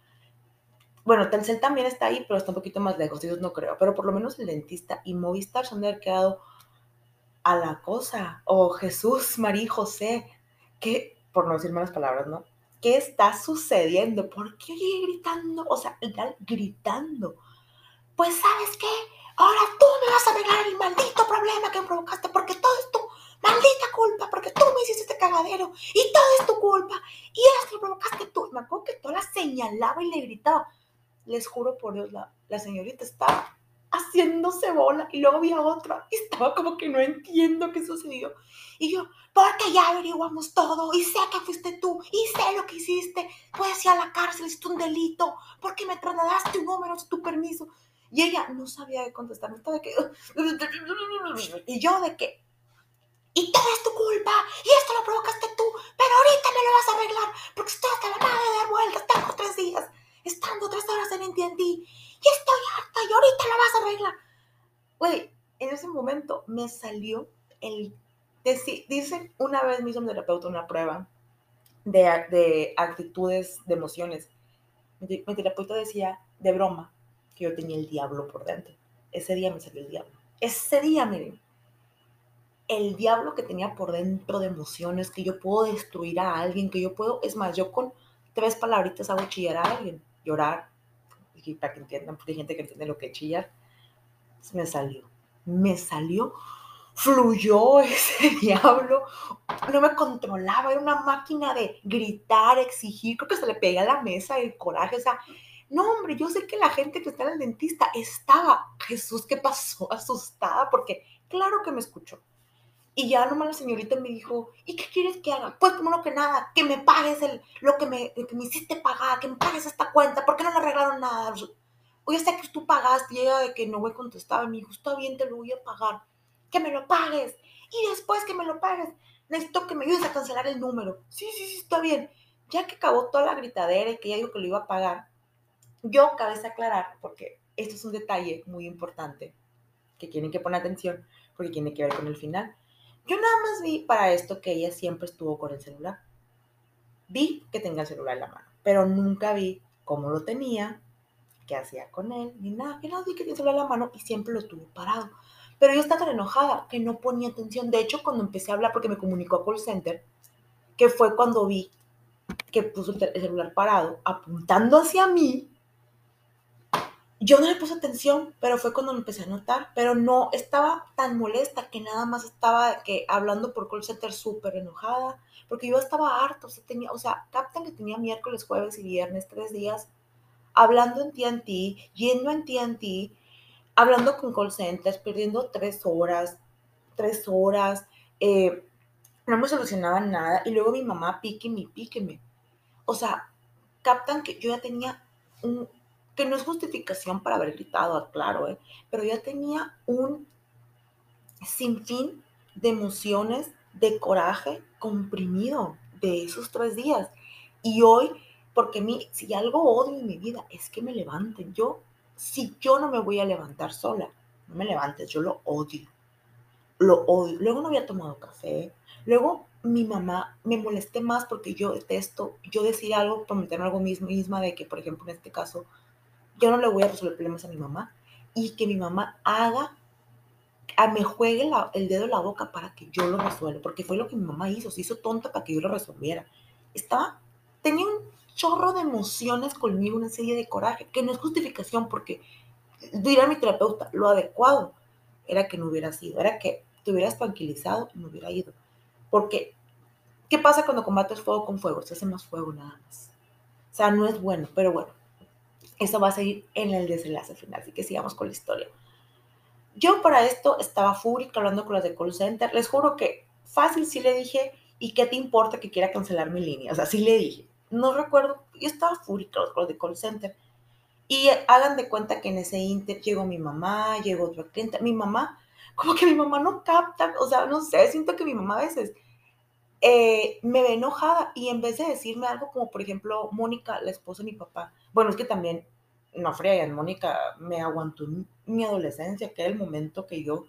Bueno, Telcel también está ahí, pero está un poquito más lejos, ellos no creo. Pero por lo menos el dentista y Movistar son de haber quedado a la cosa, o Jesús, María José, que, por no decir malas palabras, ¿no? ¿Qué está sucediendo? ¿Por qué oye gritando? O sea, gritando. Pues, ¿sabes qué? Ahora tú me vas a arreglar el maldito problema que provocaste, porque todo es tu maldita culpa, porque tú me hiciste este cagadero, y todo es tu culpa, y esto lo provocaste tú. me acuerdo que toda la señalaba y le gritaba. Les juro por Dios, la, la señorita estaba haciéndose bola y luego había otra y estaba como que no entiendo qué sucedió. Y yo, porque ya averiguamos todo y sé que fuiste tú y sé lo que hiciste, puedes ir a la cárcel, hiciste un delito, porque me trasladaste un número sin tu permiso. Y ella no sabía qué contestar, estaba de que... Y yo de que... Y todo es tu culpa, y esto lo provocaste tú, pero ahorita me lo vas a arreglar, porque estoy hasta la madre de dar vueltas, tengo tres días, estando tres horas en entendí y estoy harta y ahorita la vas a arreglar. Güey, en ese momento me salió el... Dicen, una vez me hizo un terapeuta una prueba de, de actitudes, de emociones. Mi terapeuta decía, de broma, yo tenía el diablo por dentro. Ese día me salió el diablo. Ese día, miren, el diablo que tenía por dentro de emociones, que yo puedo destruir a alguien, que yo puedo, es más, yo con tres palabritas hago chillar a alguien, llorar, y para que entiendan, porque hay gente que entiende lo que es chillar, me salió, me salió, fluyó ese <laughs> diablo, no me controlaba, era una máquina de gritar, exigir, creo que se le pega a la mesa el coraje, o sea, no, hombre, yo sé que la gente que está en el dentista estaba, Jesús, ¿qué pasó? Asustada, porque claro que me escuchó. Y ya nomás la señorita me dijo, ¿y qué quieres que haga? Pues no que nada, que me pagues el, lo que me, que me hiciste pagar, que me pagues esta cuenta, ¿por qué no le arreglaron nada? Oye, sé que tú pagaste y ella de que no me contestaba, me dijo, está bien, te lo voy a pagar, que me lo pagues. Y después que me lo pagues, necesito que me ayudes a cancelar el número. Sí, sí, sí, está bien. Ya que acabó toda la gritadera y que ella dijo que lo iba a pagar, yo cabe aclarar, porque esto es un detalle muy importante, que tienen que poner atención, porque tiene que ver con el final yo nada más vi para esto que ella siempre estuvo con el celular. Vi que tenía el celular en la mano, pero nunca vi cómo lo tenía, qué hacía con él, ni nada. Yo nada vi que tenía el celular en la mano y siempre lo tuvo parado. Pero yo estaba tan enojada que no ponía atención. De hecho, cuando empecé a hablar, porque me comunicó a call center, que fue cuando vi que puso el celular parado, apuntando hacia mí. Yo no le puse atención, pero fue cuando me empecé a notar, pero no estaba tan molesta que nada más estaba que hablando por call center súper enojada, porque yo estaba harto, o sea, tenía, o sea, captan que tenía miércoles, jueves y viernes, tres días, hablando en TNT, yendo en TNT, hablando con call centers, perdiendo tres horas, tres horas, eh, no me solucionaba nada, y luego mi mamá píqueme, píqueme. O sea, captan que yo ya tenía un, que no es justificación para haber gritado, claro, ¿eh? pero ya tenía un sinfín de emociones, de coraje comprimido de esos tres días. Y hoy, porque mi, si algo odio en mi vida es que me levanten. Yo, si yo no me voy a levantar sola, no me levantes, yo lo odio. Lo odio. Luego no había tomado café. Luego mi mamá me molesté más porque yo detesto, yo decir algo, prometerme algo mismo, misma de que, por ejemplo, en este caso, yo no le voy a resolver problemas a mi mamá y que mi mamá haga, a, me juegue el dedo en la boca para que yo lo resuelva, porque fue lo que mi mamá hizo, se hizo tonta para que yo lo resolviera. Estaba, tenía un chorro de emociones conmigo, una serie de coraje, que no es justificación, porque dirá mi terapeuta, lo adecuado era que no hubiera sido, era que te hubieras tranquilizado y no hubiera ido. Porque, ¿qué pasa cuando combates fuego con fuego? Se hace más fuego nada más. O sea, no es bueno, pero bueno, eso va a seguir en el desenlace final, así que sigamos con la historia. Yo para esto estaba fúrica hablando con las de call center. Les juro que fácil sí le dije, ¿y qué te importa que quiera cancelar mi línea? O sea, sí le dije. No recuerdo, yo estaba fúrica con los de call center. Y hagan de cuenta que en ese inter llegó mi mamá, llegó otra cliente. Mi mamá, como que mi mamá no capta, o sea, no sé, siento que mi mamá a veces eh, me ve enojada y en vez de decirme algo como, por ejemplo, Mónica, la esposa de mi papá, bueno, es que también, no fregan, Mónica me aguantó mi adolescencia, que era el momento que yo,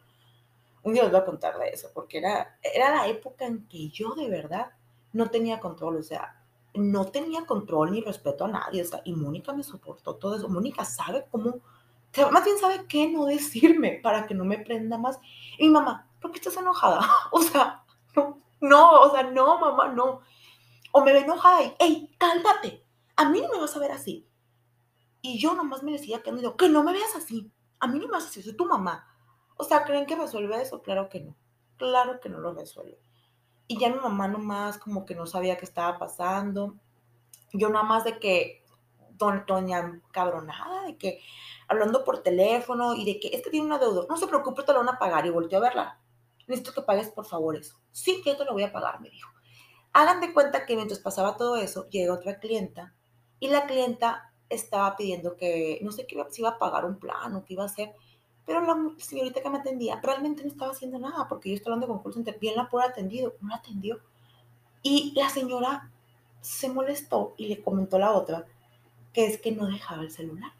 un día les voy a contar de eso, porque era, era la época en que yo de verdad no tenía control, o sea, no tenía control ni respeto a nadie, o sea, y Mónica me soportó todo eso. Mónica sabe cómo, más bien sabe qué no decirme para que no me prenda más. Y mi mamá, ¿por qué estás enojada? <laughs> O sea, no, no, o sea, no, mamá, no. O me ve enojada y, hey, cálmate, a mí no me vas a ver así. Y yo nomás me decía que no, digo, que no me veas así, a mí no me vas así, soy tu mamá. O sea, ¿creen que resuelve eso? Claro que no, claro que no lo resuelve. Y ya mi mamá nomás como que no sabía qué estaba pasando. Yo nada más de que, doña cabronada, de que hablando por teléfono y de que este tiene una deuda, no se preocupe, te lo van a pagar y volteó a verla necesito que pagues por favor eso. Sí, que yo te lo voy a pagar, me dijo. Hagan de cuenta que mientras pasaba todo eso, llega otra clienta y la clienta estaba pidiendo que, no sé qué si iba a pagar un plan o qué iba a hacer, pero la señorita que me atendía realmente no estaba haciendo nada porque yo estaba hablando con call center, bien la pudo atendido, no la atendió. Y la señora se molestó y le comentó a la otra que es que no dejaba el celular.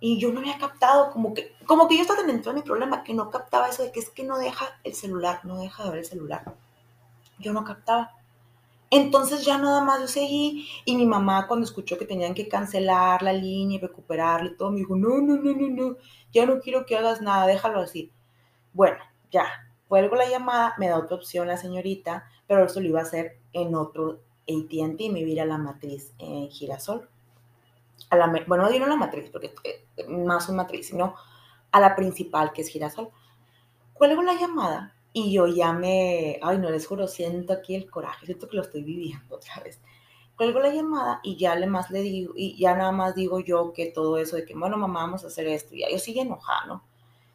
Y yo no había captado, como que, como que yo estaba dentro de mi problema, que no captaba eso de que es que no deja el celular, no deja de ver el celular. Yo no captaba. Entonces ya nada más yo seguí y mi mamá cuando escuchó que tenían que cancelar la línea y recuperarla y todo, me dijo, no, no, no, no, no, ya no quiero que hagas nada, déjalo así. Bueno, ya, vuelvo la llamada, me da otra opción la señorita, pero eso lo iba a hacer en otro ATT, me iba a ir a la matriz en Girasol bueno, no digo la matriz, porque es más una matriz, sino a la principal, que es girasol. Cuelgo la llamada y yo ya me, ay, no les juro, siento aquí el coraje, siento que lo estoy viviendo otra vez. Cuelgo la llamada y ya le más le digo, y ya nada más digo yo que todo eso de que, bueno, mamá, vamos a hacer esto, y ya yo sigue enojada, ¿no?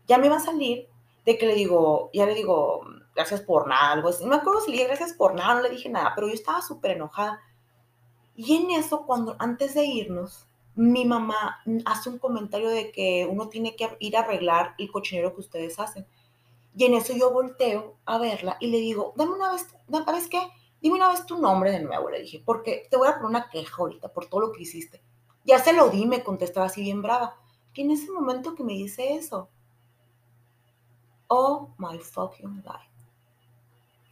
Ya me va a salir de que le digo, ya le digo, gracias por nada, algo así. No me acuerdo si le dije gracias por nada, no le dije nada, pero yo estaba súper enojada. Y en eso, cuando antes de irnos, mi mamá hace un comentario de que uno tiene que ir a arreglar el cochinero que ustedes hacen. Y en eso yo volteo a verla y le digo, dame una vez, ¿sabes qué? Dime una vez tu nombre de nuevo, le dije, porque te voy a poner una queja ahorita por todo lo que hiciste. Ya se lo di, me contestaba así bien brava. Y en ese momento que me dice eso, oh my fucking God.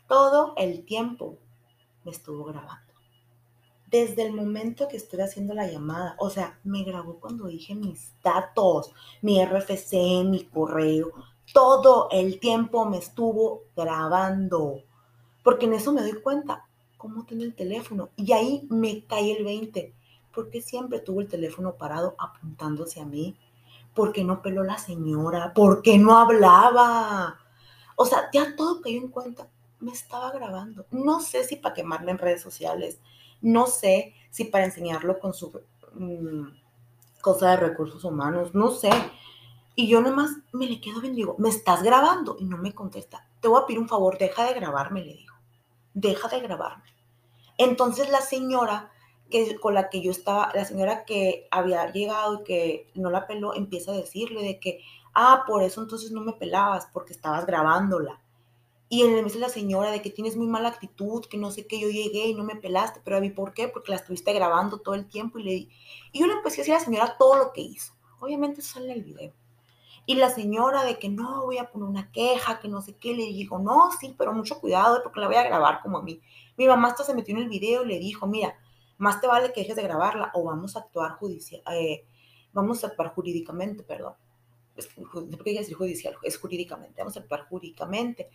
Todo el tiempo me estuvo grabando desde el momento que estoy haciendo la llamada. O sea, me grabó cuando dije mis datos, mi RFC, mi correo. Todo el tiempo me estuvo grabando. Porque en eso me doy cuenta. ¿cómo tiene el teléfono? Y ahí me cae el 20. ¿Por qué siempre tuvo el teléfono parado apuntándose a mí? ¿Por qué no peló la señora? ¿Por qué no hablaba? O sea, ya todo cayó en cuenta. Me estaba grabando. No sé si para quemarme en redes sociales. No sé si para enseñarlo con su mm, cosa de recursos humanos. No sé. Y yo nomás me le quedo bien, digo, ¿me estás grabando? Y no me contesta. Te voy a pedir un favor, deja de grabarme, le digo. Deja de grabarme. Entonces la señora que, con la que yo estaba, la señora que había llegado y que no la peló, empieza a decirle de que, ah, por eso entonces no me pelabas, porque estabas grabándola. Y él le dice la señora de que tienes muy mala actitud, que no sé qué, yo llegué y no me pelaste, pero a mí, ¿por qué? Porque la estuviste grabando todo el tiempo y le Y yo le empecé a decir a la señora todo lo que hizo. Obviamente eso sale en el video. Y la señora de que no, voy a poner una queja, que no sé qué, le digo, no, sí, pero mucho cuidado porque la voy a grabar como a mí. Mi mamá hasta se metió en el video y le dijo, mira, más te vale que dejes de grabarla o vamos a actuar judicial, eh, vamos a actuar jurídicamente, perdón. ¿Por qué decir judicial? Es jurídicamente, vamos a actuar jurídicamente.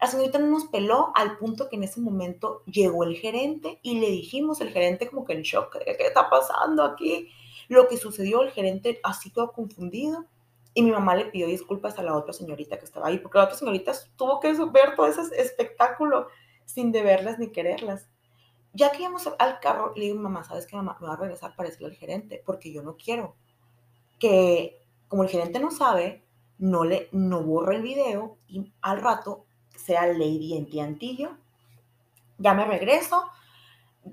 La señorita no nos peló al punto que en ese momento llegó el gerente y le dijimos, el gerente como que en shock, ¿qué está pasando aquí? Lo que sucedió, el gerente así todo confundido y mi mamá le pidió disculpas a la otra señorita que estaba ahí, porque la otra señorita tuvo que ver todo ese espectáculo sin deberlas ni quererlas. Ya que íbamos al carro, le digo, mamá, ¿sabes qué, mamá? Me va a regresar para decirle al gerente, porque yo no quiero que, como el gerente no sabe, no le no borre el video y al rato sea Lady en tiantillo. Ya me regreso,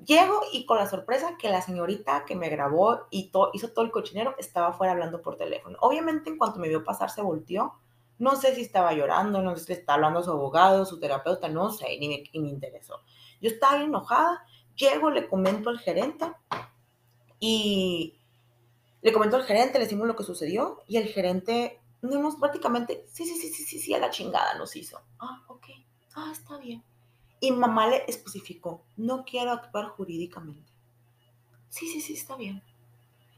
Llego y con la sorpresa que la señorita que me grabó y hizo todo el cochinero estaba fuera hablando por teléfono. Obviamente en cuanto me vio pasar se volteó. No sé si estaba llorando, no sé si estaba hablando a su abogado, su terapeuta, no sé, ni me, me interesó. Yo estaba enojada, llego, le comento al gerente y le comento al gerente, le decimos lo que sucedió y el gerente, no, prácticamente, sí, sí, sí, sí, sí, sí, a la chingada nos hizo. Ah, ok, ah, está bien. Y mamá le especificó, no quiero actuar jurídicamente. Sí, sí, sí, está bien.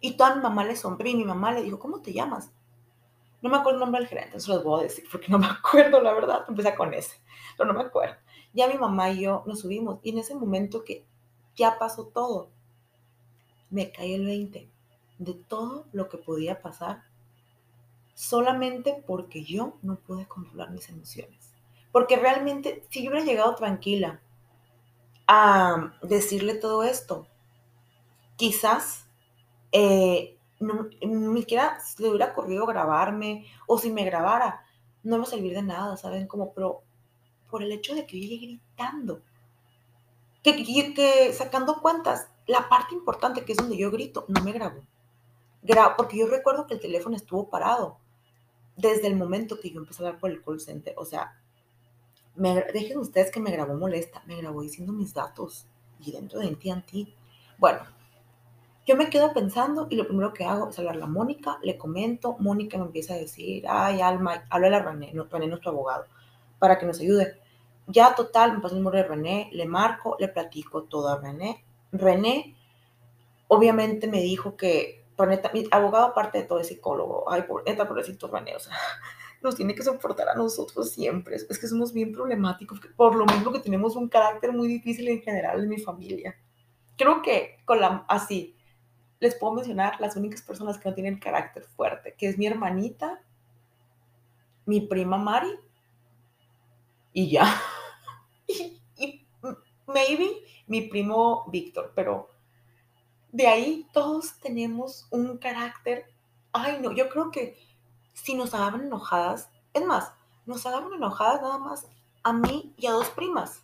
Y toda mi mamá le sonrió y mi mamá le dijo, ¿cómo te llamas? No me acuerdo el nombre del gerente, eso los voy a decir porque no me <laughs> acuerdo, la verdad. Empieza con ese, pero no me acuerdo. Ya mi mamá y yo nos subimos y en ese momento que ya pasó todo, me caí el 20 de todo lo que podía pasar solamente porque yo no pude controlar mis emociones. Porque realmente, si yo hubiera llegado tranquila a decirle todo esto, quizás eh, no, ni siquiera le hubiera corrido grabarme, o si me grabara, no me servir de nada, ¿saben? Como, pero por el hecho de que yo llegué gritando, que, que, sacando cuentas, la parte importante que es donde yo grito, no me grabó. porque yo recuerdo que el teléfono estuvo parado desde el momento que yo empecé a hablar por el call center. O sea, me, dejen ustedes que me grabó molesta, me grabó diciendo mis datos y dentro de AT&T. Bueno, yo me quedo pensando y lo primero que hago es hablar a Mónica, le comento, Mónica me empieza a decir, ay, Alma, habla a René, no, René nuestro abogado, para que nos ayude. Ya total, me pasa el número de René, le marco, le platico todo a René. René, obviamente me dijo que, mi abogado aparte de todo es psicólogo, ay, por, neta, pobrecito René, o sea, nos tiene que soportar a nosotros siempre. Es que somos bien problemáticos, por lo mismo que tenemos un carácter muy difícil en general en mi familia. Creo que con la, así, les puedo mencionar las únicas personas que no tienen carácter fuerte, que es mi hermanita, mi prima Mari y ya. <laughs> y, y maybe mi primo Víctor, pero de ahí todos tenemos un carácter. Ay, no, yo creo que si nos agarran enojadas, es más, nos agarran enojadas nada más a mí y a dos primas.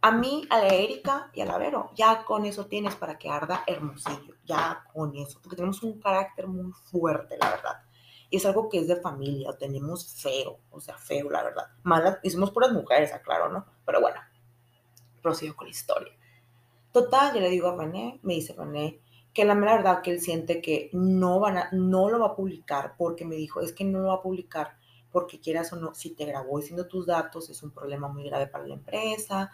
A mí, a la Erika y a la Vero. Ya con eso tienes para que arda hermosillo. Ya con eso. Porque tenemos un carácter muy fuerte, la verdad. Y es algo que es de familia. Tenemos feo. O sea, feo, la verdad. Malas. Y somos puras mujeres, aclaro, ¿no? Pero bueno. Prosigo con la historia. Total, yo le digo a René. Me dice René que la verdad que él siente que no, van a, no lo va a publicar porque me dijo, es que no lo va a publicar porque quieras o no, si te grabó diciendo tus datos es un problema muy grave para la empresa,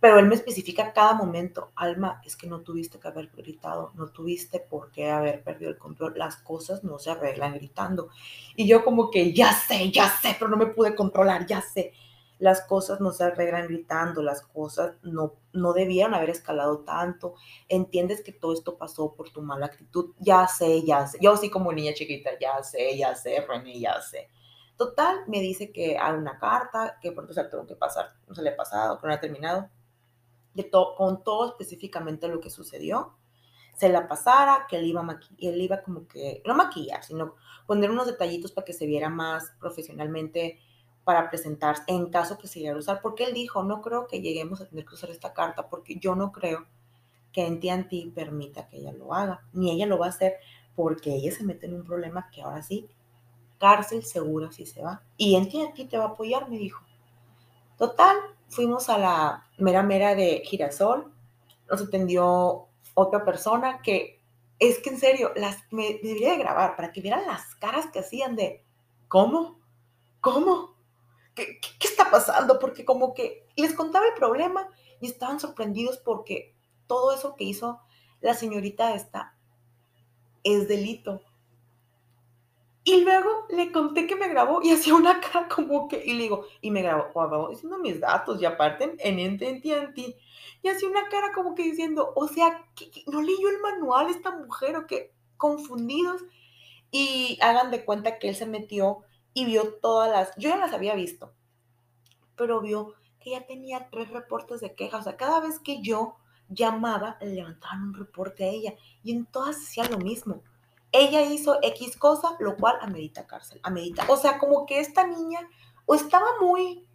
pero él me especifica cada momento, Alma, es que no tuviste que haber gritado, no tuviste por qué haber perdido el control, las cosas no se arreglan gritando. Y yo como que, ya sé, ya sé, pero no me pude controlar, ya sé. Las cosas no se arreglan gritando, las cosas no, no debieron haber escalado tanto, entiendes que todo esto pasó por tu mala actitud, ya sé, ya sé, yo sí como niña chiquita, ya sé, ya sé, René, ya sé. Total, me dice que hay una carta, que pronto se tuvo que pasar, no se le ha pasado, que no ha terminado, de con todo específicamente lo que sucedió, se la pasara, que él iba, a él iba como que, no maquillar, sino poner unos detallitos para que se viera más profesionalmente para presentarse en caso que se llegara a usar, porque él dijo, no creo que lleguemos a tener que usar esta carta, porque yo no creo que en ti permita que ella lo haga, ni ella lo va a hacer, porque ella se mete en un problema que ahora sí, cárcel segura si se va. Y en ti te va a apoyar, me dijo. Total, fuimos a la mera mera de Girasol, nos atendió otra persona que es que en serio, las, me, debería de grabar para que vieran las caras que hacían de, ¿cómo? ¿Cómo? ¿Qué, ¿Qué, está pasando? Porque como que les contaba el problema y estaban sorprendidos porque todo eso que hizo la señorita esta es delito. Y luego le conté que me grabó y hacía una cara como que, y le digo, y me grabó, wow, diciendo mis datos y aparte en AT&T. Y hacía una cara como que diciendo, o sea, no leyó el manual esta mujer o que confundidos. Y hagan de cuenta que él se metió y vio todas las, yo ya las había visto, pero vio que ya tenía tres reportes de quejas. O sea, cada vez que yo llamaba, le levantaban un reporte a ella y en todas hacía lo mismo ella hizo X cosa, lo cual amerita cárcel, amerita. O sea, como que esta niña o estaba muy,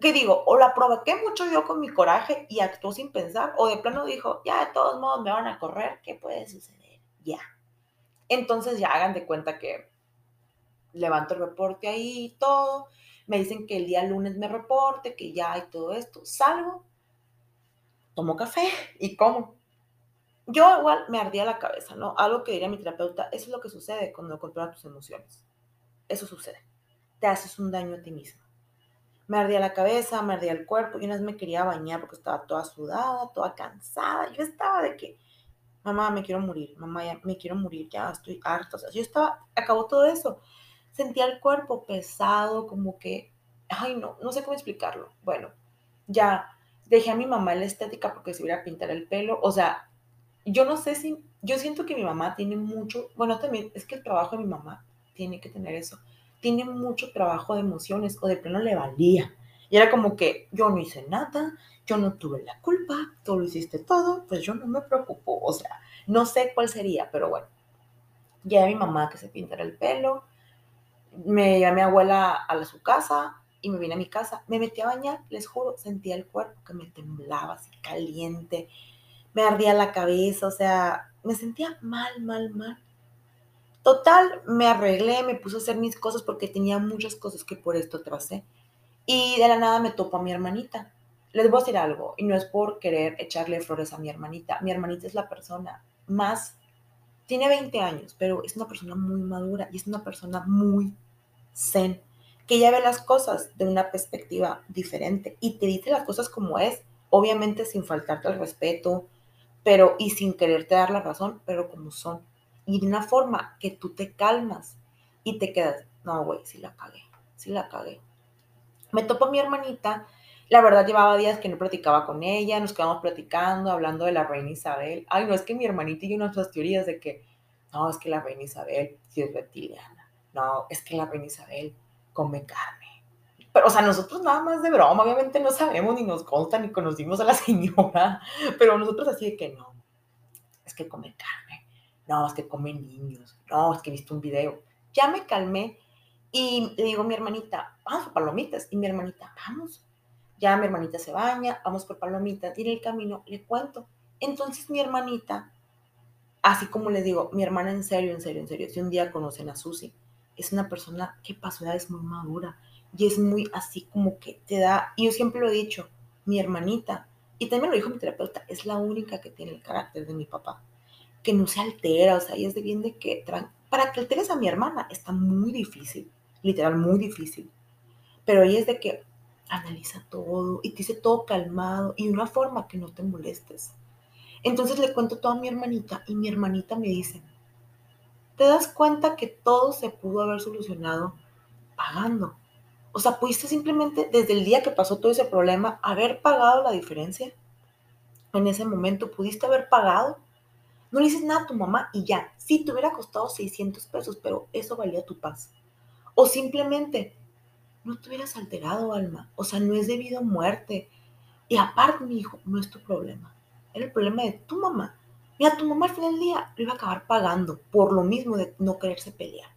¿qué digo? O la provoqué mucho yo con mi coraje y actuó sin pensar, o de plano dijo, ya de todos modos me van a correr, ¿qué puede suceder? Ya. Entonces ya hagan de cuenta que levanto el reporte ahí y todo, me dicen que el día lunes me reporte, que ya hay todo esto, salgo, tomo café y como yo igual me ardía la cabeza, ¿no? Algo que diría mi terapeuta, eso es lo que sucede cuando controlas tus emociones. Eso sucede. Te haces un daño a ti mismo. Me ardía la cabeza, me ardía el cuerpo. Y una vez me quería bañar porque estaba toda sudada, toda cansada. Yo estaba de que, mamá, me quiero morir, mamá, ya me quiero morir, ya estoy harta. O sea, yo estaba, acabó todo eso. Sentía el cuerpo pesado, como que, ay, no, no sé cómo explicarlo. Bueno, ya dejé a mi mamá en la estética porque se iba a pintar el pelo. O sea, yo no sé si, yo siento que mi mamá tiene mucho, bueno, también es que el trabajo de mi mamá tiene que tener eso, tiene mucho trabajo de emociones o de pleno le valía. Y era como que yo no hice nada, yo no tuve la culpa, tú lo hiciste todo, pues yo no me preocupo, o sea, no sé cuál sería, pero bueno. Ya mi mamá que se pintara el pelo, me llevé a mi abuela a su casa y me vine a mi casa, me metí a bañar, les juro, sentía el cuerpo que me temblaba así caliente, me ardía la cabeza, o sea, me sentía mal, mal, mal. Total, me arreglé, me puse a hacer mis cosas porque tenía muchas cosas que por esto tracé. Y de la nada me topo a mi hermanita. Les voy a decir algo, y no es por querer echarle flores a mi hermanita. Mi hermanita es la persona más, tiene 20 años, pero es una persona muy madura y es una persona muy zen, que ya ve las cosas de una perspectiva diferente y te dice las cosas como es, obviamente sin faltarte el respeto, pero y sin quererte dar la razón, pero como son. Y de una forma que tú te calmas y te quedas, no, güey, sí la cagué, sí la cagué. Me topo a mi hermanita, la verdad llevaba días que no platicaba con ella, nos quedamos platicando, hablando de la reina Isabel. Ay, no, es que mi hermanita y yo nuestras teorías de que, no, es que la reina Isabel sí es reptiliana, no, es que la reina Isabel come carne pero, o sea, nosotros nada más de broma, obviamente no sabemos, ni nos consta, ni conocimos a la <laughs> señora, pero nosotros así de que no, es que come carne, no, es que come niños, no, es que he visto un video. Ya me calmé y le digo a mi hermanita, vamos por palomitas. Y mi hermanita, vamos. Ya mi hermanita se baña, vamos por palomitas. Y en el camino le cuento. Entonces mi hermanita, así como le digo, mi hermana en serio, en serio, en serio, si un día conocen a Susi, es una persona que pasó edad, es muy madura y es muy así como que te da, y yo siempre lo he dicho, mi hermanita, y también lo dijo mi terapeuta, es la única que tiene el carácter de mi papá, que no se altera, o sea, ella es de bien de que, para que alteres a mi hermana está muy difícil, literal, muy difícil, pero ella es de que analiza todo y te dice todo calmado y de una forma que no te molestes. Entonces le cuento todo a mi hermanita y mi hermanita me dice, ¿te das cuenta que todo se pudo haber solucionado pagando? O sea, pudiste simplemente desde el día que pasó todo ese problema haber pagado la diferencia. En ese momento pudiste haber pagado. No le dices nada a tu mamá y ya. Sí, te hubiera costado 600 pesos, pero eso valía tu paz. O simplemente no te hubieras alterado, alma. O sea, no es debido a muerte. Y aparte, mi hijo, no es tu problema. Era el problema de tu mamá. Mira, tu mamá al final del día lo iba a acabar pagando por lo mismo de no quererse pelear.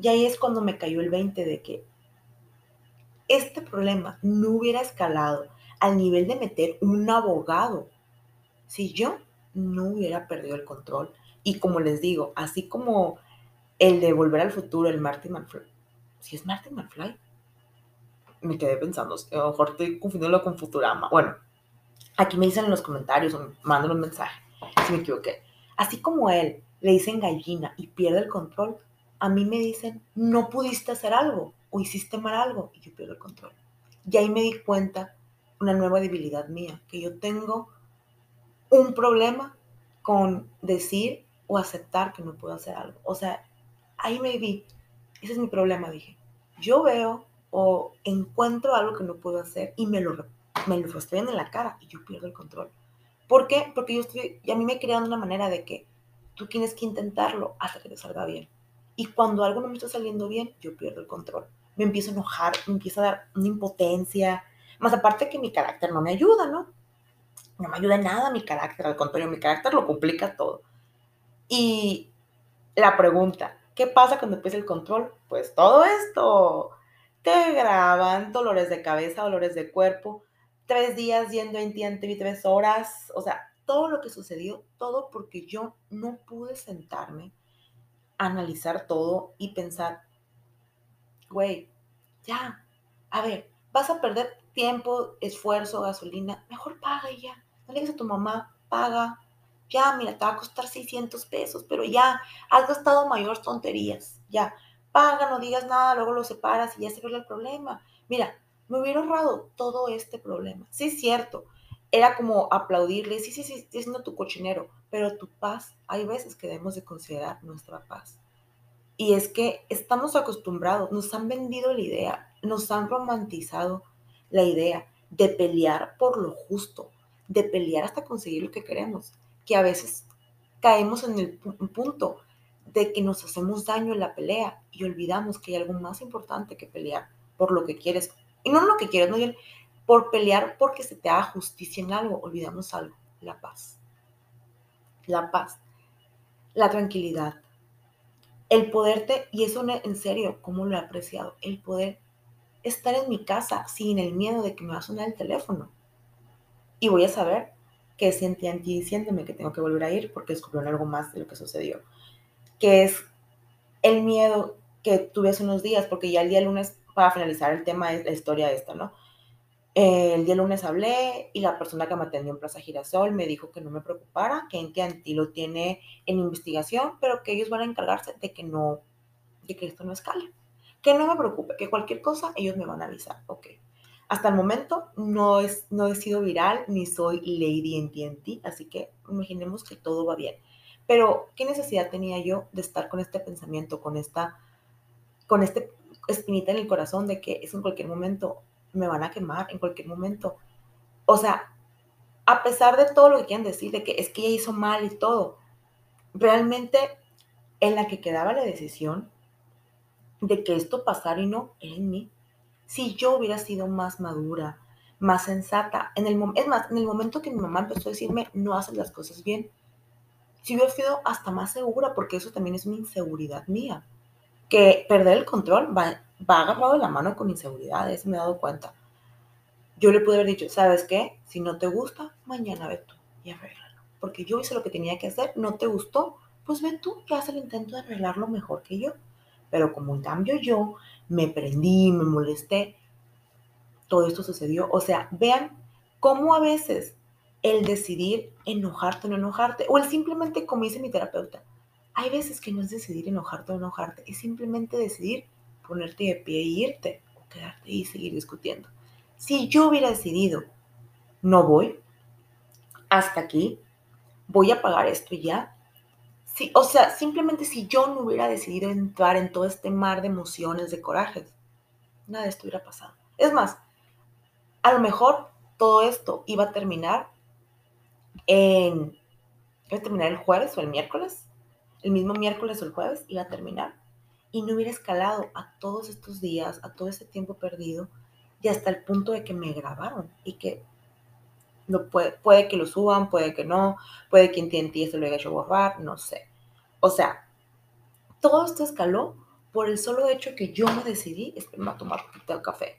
Y ahí es cuando me cayó el 20 de que este problema no hubiera escalado al nivel de meter un abogado si yo no hubiera perdido el control. Y como les digo, así como el de Volver al Futuro, el Martin McFly. Si es Martin McFly, me quedé pensando, a lo mejor estoy confundiéndolo con Futurama. Bueno, aquí me dicen en los comentarios o me un mensaje si me equivoqué. Así como él le dicen gallina y pierde el control, a mí me dicen, no pudiste hacer algo o hiciste mal algo y yo pierdo el control. Y ahí me di cuenta una nueva debilidad mía, que yo tengo un problema con decir o aceptar que no puedo hacer algo. O sea, ahí me vi, ese es mi problema, dije. Yo veo o encuentro algo que no puedo hacer y me lo, me lo en la cara y yo pierdo el control. ¿Por qué? Porque yo estoy, y a mí me crean una manera de que tú tienes que intentarlo hasta que te salga bien. Y cuando algo no me está saliendo bien, yo pierdo el control. Me empiezo a enojar, me empieza a dar una impotencia. Más aparte que mi carácter no me ayuda, ¿no? No me ayuda nada mi carácter, al contrario, mi carácter lo complica todo. Y la pregunta, ¿qué pasa cuando empieza el control? Pues todo esto. Te graban dolores de cabeza, dolores de cuerpo, tres días yendo en ti tres horas, o sea, todo lo que sucedió, todo porque yo no pude sentarme, analizar todo y pensar, güey, ya, a ver, vas a perder tiempo, esfuerzo, gasolina, mejor paga y ya. No le digas a tu mamá, paga, ya, mira, te va a costar 600 pesos, pero ya, has gastado mayor tonterías, ya, paga, no digas nada, luego lo separas y ya se arregla el problema. Mira, me hubiera ahorrado todo este problema. Sí, es cierto. Era como aplaudirle, sí, sí, sí, estoy siendo tu cochinero, pero tu paz, hay veces que debemos de considerar nuestra paz. Y es que estamos acostumbrados, nos han vendido la idea, nos han romantizado la idea de pelear por lo justo, de pelear hasta conseguir lo que queremos, que a veces caemos en el punto de que nos hacemos daño en la pelea y olvidamos que hay algo más importante que pelear por lo que quieres y no lo que quieres, no por pelear porque se te haga justicia en algo, olvidamos algo, la paz. La paz, la tranquilidad, el poderte, y eso en serio, ¿cómo lo he apreciado? El poder estar en mi casa sin el miedo de que me va a sonar el teléfono. Y voy a saber que sentí ti diciéndome que tengo que volver a ir porque descubrieron algo más de lo que sucedió. Que es el miedo que tuve hace unos días, porque ya el día lunes para finalizar el tema es la historia de esto, ¿no? El día lunes hablé y la persona que me atendió en Plaza Girasol me dijo que no me preocupara, que Enti lo tiene en investigación, pero que ellos van a encargarse de que no, de que esto no escale. Que no me preocupe, que cualquier cosa ellos me van a avisar. Ok. Hasta el momento no, es, no he sido viral ni soy Lady en TNT, así que imaginemos que todo va bien. Pero, ¿qué necesidad tenía yo de estar con este pensamiento, con esta, con este espinita en el corazón de que es en cualquier momento me van a quemar, en cualquier momento. O sea, a pesar de todo lo que quieran decir, de que es que ella hizo mal y todo, realmente en la que quedaba la decisión de que esto pasara y no era en mí. Si yo hubiera sido más madura, más sensata, en el es más, en el momento que mi mamá empezó a decirme no haces las cosas bien, si hubiera sido hasta más segura, porque eso también es una inseguridad mía que perder el control va, va agarrado de la mano con inseguridades, me he dado cuenta. Yo le pude haber dicho, ¿sabes qué? Si no te gusta, mañana ve tú y arréglalo. Porque yo hice lo que tenía que hacer, no te gustó, pues ve tú y haz el intento de arreglarlo mejor que yo. Pero como en cambio yo me prendí, me molesté, todo esto sucedió. O sea, vean cómo a veces el decidir enojarte o no enojarte, o el simplemente, como dice mi terapeuta, hay veces que no es decidir enojarte o enojarte, es simplemente decidir ponerte de pie e irte o quedarte y seguir discutiendo. Si yo hubiera decidido, no voy, hasta aquí, voy a pagar esto ya. Sí, o sea, simplemente si yo no hubiera decidido entrar en todo este mar de emociones, de corajes, nada de esto hubiera pasado. Es más, a lo mejor todo esto iba a terminar en, iba a terminar el jueves o el miércoles, el mismo miércoles o el jueves iba a terminar y no hubiera escalado a todos estos días, a todo este tiempo perdido y hasta el punto de que me grabaron y que no puede, puede que lo suban, puede que no, puede que intente eso lo haya hecho borrar, no sé. O sea, todo esto escaló por el solo hecho que yo me decidí, a tomar un café.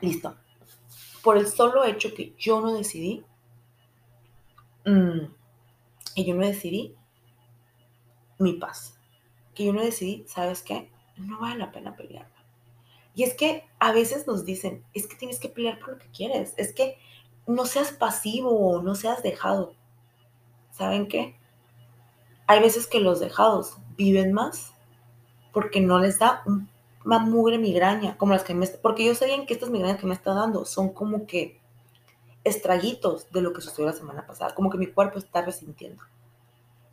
Listo. Por el solo hecho que yo no decidí, y yo no decidí mi paz. Que yo no decidí, ¿sabes qué? No vale la pena pelear. Y es que a veces nos dicen, es que tienes que pelear por lo que quieres, es que no seas pasivo o no seas dejado. ¿Saben qué? Hay veces que los dejados viven más porque no les da una mugre migraña, como las que me... Porque yo sabía que estas migrañas que me está dando son como que estraguitos de lo que sucedió la semana pasada, como que mi cuerpo está resintiendo.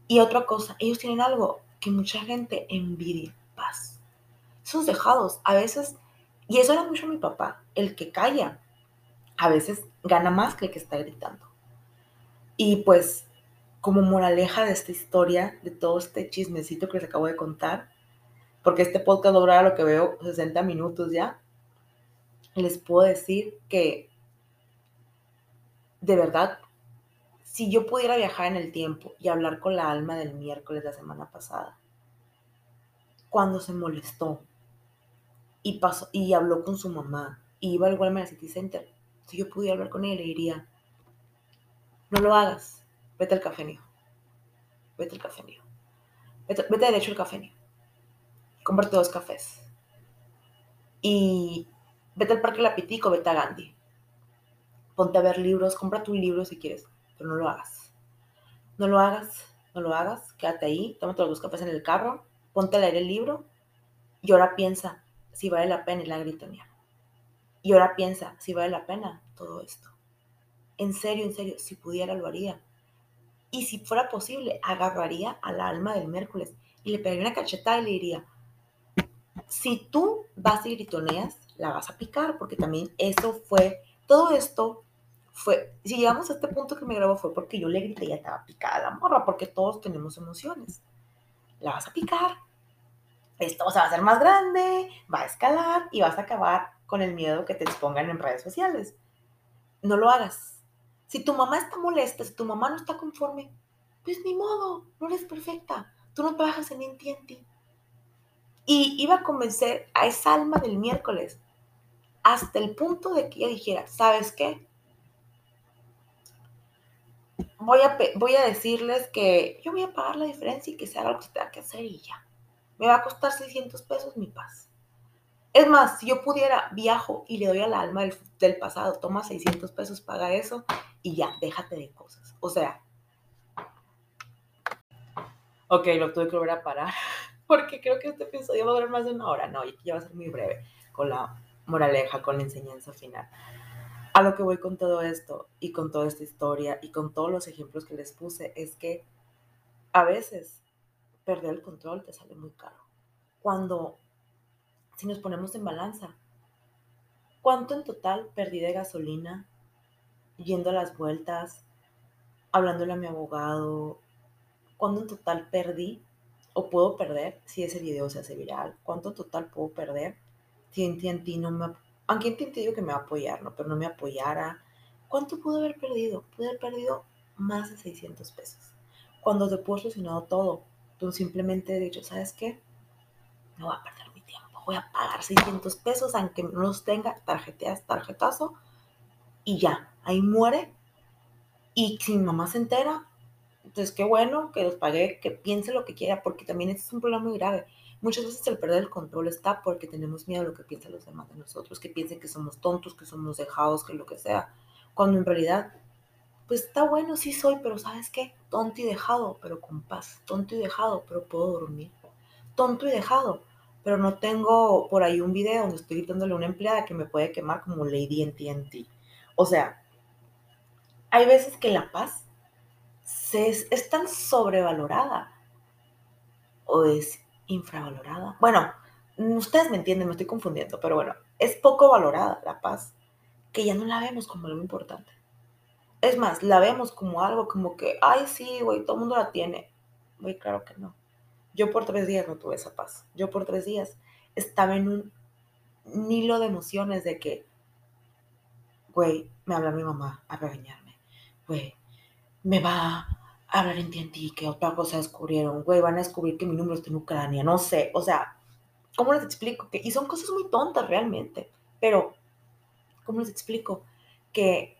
Y otra cosa, ellos tienen algo que mucha gente envidia, paz. Esos dejados, a veces y eso era mucho mi papá, el que calla. A veces gana más que el que está gritando. Y pues, como moraleja de esta historia, de todo este chismecito que les acabo de contar, porque este podcast durará lo que veo 60 minutos ya, les puedo decir que de verdad, si yo pudiera viajar en el tiempo y hablar con la alma del miércoles de la semana pasada, cuando se molestó, y, pasó, y habló con su mamá y iba al Walmart City Center. Si yo pudiera hablar con ella, le diría, no lo hagas, vete al café Vete al café Vete, vete derecho al café Cómprate dos cafés. Y vete al Parque Lapitico, vete a Gandhi. Ponte a ver libros, cómprate un libro si quieres, pero no lo hagas. No lo hagas, no lo hagas, quédate ahí, tómate los dos cafés en el carro, ponte a leer el libro y ahora piensa, si vale la pena la gritonear. Y ahora piensa, si vale la pena todo esto. En serio, en serio, si pudiera lo haría. Y si fuera posible, agarraría al alma del miércoles y le pegaría una cachetada y le diría, si tú vas y gritoneas, la vas a picar, porque también eso fue, todo esto fue, si llegamos a este punto que me grabó fue porque yo le grité y ya estaba picada la morra, porque todos tenemos emociones. La vas a picar esto o sea, va a ser más grande, va a escalar y vas a acabar con el miedo que te expongan en redes sociales. No lo hagas. Si tu mamá está molesta, si tu mamá no está conforme, pues ni modo, no eres perfecta. Tú no trabajas en ti en ti. Y iba a convencer a esa alma del miércoles hasta el punto de que ella dijera, ¿sabes qué? Voy a, voy a decirles que yo voy a pagar la diferencia y que se lo que tenga que hacer y ya me va a costar 600 pesos mi paz. Es más, si yo pudiera, viajo y le doy al alma del, pasado, toma 600 pesos, paga eso y ya, déjate de cosas. O sea, ok, lo tuve que volver a parar <laughs> porque creo que este episodio va a durar más de una hora. No, ya va a ser muy breve con la moraleja, con la enseñanza final. A lo que voy con todo esto y con toda esta historia y con todos los ejemplos que les puse es que a veces perder el control te sale muy caro. Cuando, si nos ponemos en balanza, ¿cuánto en total perdí de gasolina yendo a las vueltas, hablándole a mi abogado? ¿Cuánto en total perdí o puedo perder si ese video se hace viral? ¿Cuánto en total puedo perder si en ti no me... Aunque en digo que me va a apoyar, ¿no? Pero no me apoyara. ¿Cuánto pude haber perdido? Pude haber perdido más de 600 pesos. Cuando te puedo solucionado todo, Tú simplemente he dicho, ¿sabes qué? No voy a perder mi tiempo. Voy a pagar 600 pesos, aunque no los tenga, tarjeteas, tarjetazo, y ya, ahí muere. Y si mi mamá se entera, entonces qué bueno que los pagué, que piense lo que quiera, porque también este es un problema muy grave. Muchas veces el perder el control está porque tenemos miedo a lo que piensan los demás de nosotros, que piensen que somos tontos, que somos dejados, que lo que sea. Cuando en realidad pues está bueno, sí soy, pero ¿sabes qué? Tonto y dejado, pero con paz. Tonto y dejado, pero puedo dormir. Tonto y dejado, pero no tengo por ahí un video donde estoy gritándole a una empleada que me puede quemar como Lady en TNT. O sea, hay veces que la paz es, tan sobrevalorada o es infravalorada. Bueno, ustedes me entienden, me estoy confundiendo, pero bueno, es poco valorada la paz, que ya no la vemos como algo importante. Es más, la vemos como algo como que, ay, sí, güey, todo el mundo la tiene. Güey, claro que no. Yo por tres días no tuve esa paz. Yo por tres días estaba en un hilo de emociones de que, güey, me habla mi mamá a regañarme. Güey, me va hablar en TNT, que otra cosa descubrieron. Güey, van a descubrir que mi número está en Ucrania. No sé, o sea, ¿cómo les explico? Que, y son cosas muy tontas realmente, pero, ¿cómo les explico? Que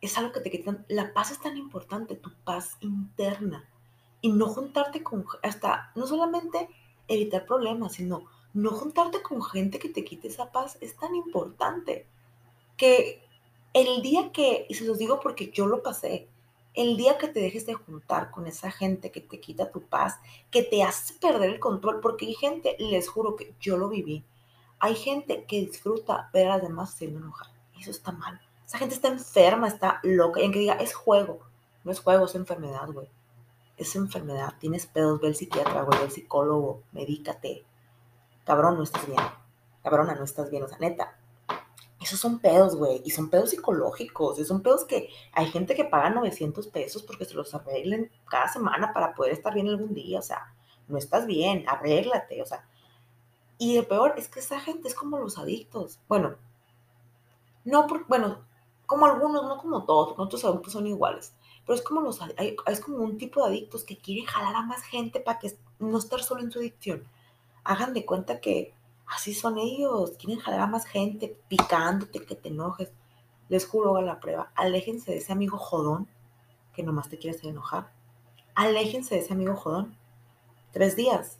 es algo que te quitan. La paz es tan importante, tu paz interna. Y no juntarte con, hasta, no solamente evitar problemas, sino no juntarte con gente que te quite esa paz es tan importante. Que el día que, y se los digo porque yo lo pasé, el día que te dejes de juntar con esa gente que te quita tu paz, que te hace perder el control, porque hay gente, les juro que yo lo viví, hay gente que disfruta ver a las demás siendo enojar. Eso está mal. Esa gente está enferma, está loca. Y en que diga, es juego. No es juego, es enfermedad, güey. Es enfermedad. Tienes pedos, ve al psiquiatra, güey, ve al psicólogo, medícate. Cabrón, no estás bien. Cabrona, no estás bien. O sea, neta, esos son pedos, güey. Y son pedos psicológicos. Y son pedos que hay gente que paga 900 pesos porque se los arreglen cada semana para poder estar bien algún día. O sea, no estás bien, arréglate. O sea, y el peor es que esa gente es como los adictos. Bueno, no, por, bueno, como algunos, no como todos, porque otros adictos son iguales. Pero es como los, es como un tipo de adictos que quiere jalar a más gente para que no estar solo en su adicción. Hagan de cuenta que Así son ellos, quieren jalar a más gente, picándote, que te enojes. Les juro, a la prueba, aléjense de ese amigo jodón que nomás te quiere hacer enojar. Aléjense de ese amigo jodón. Tres días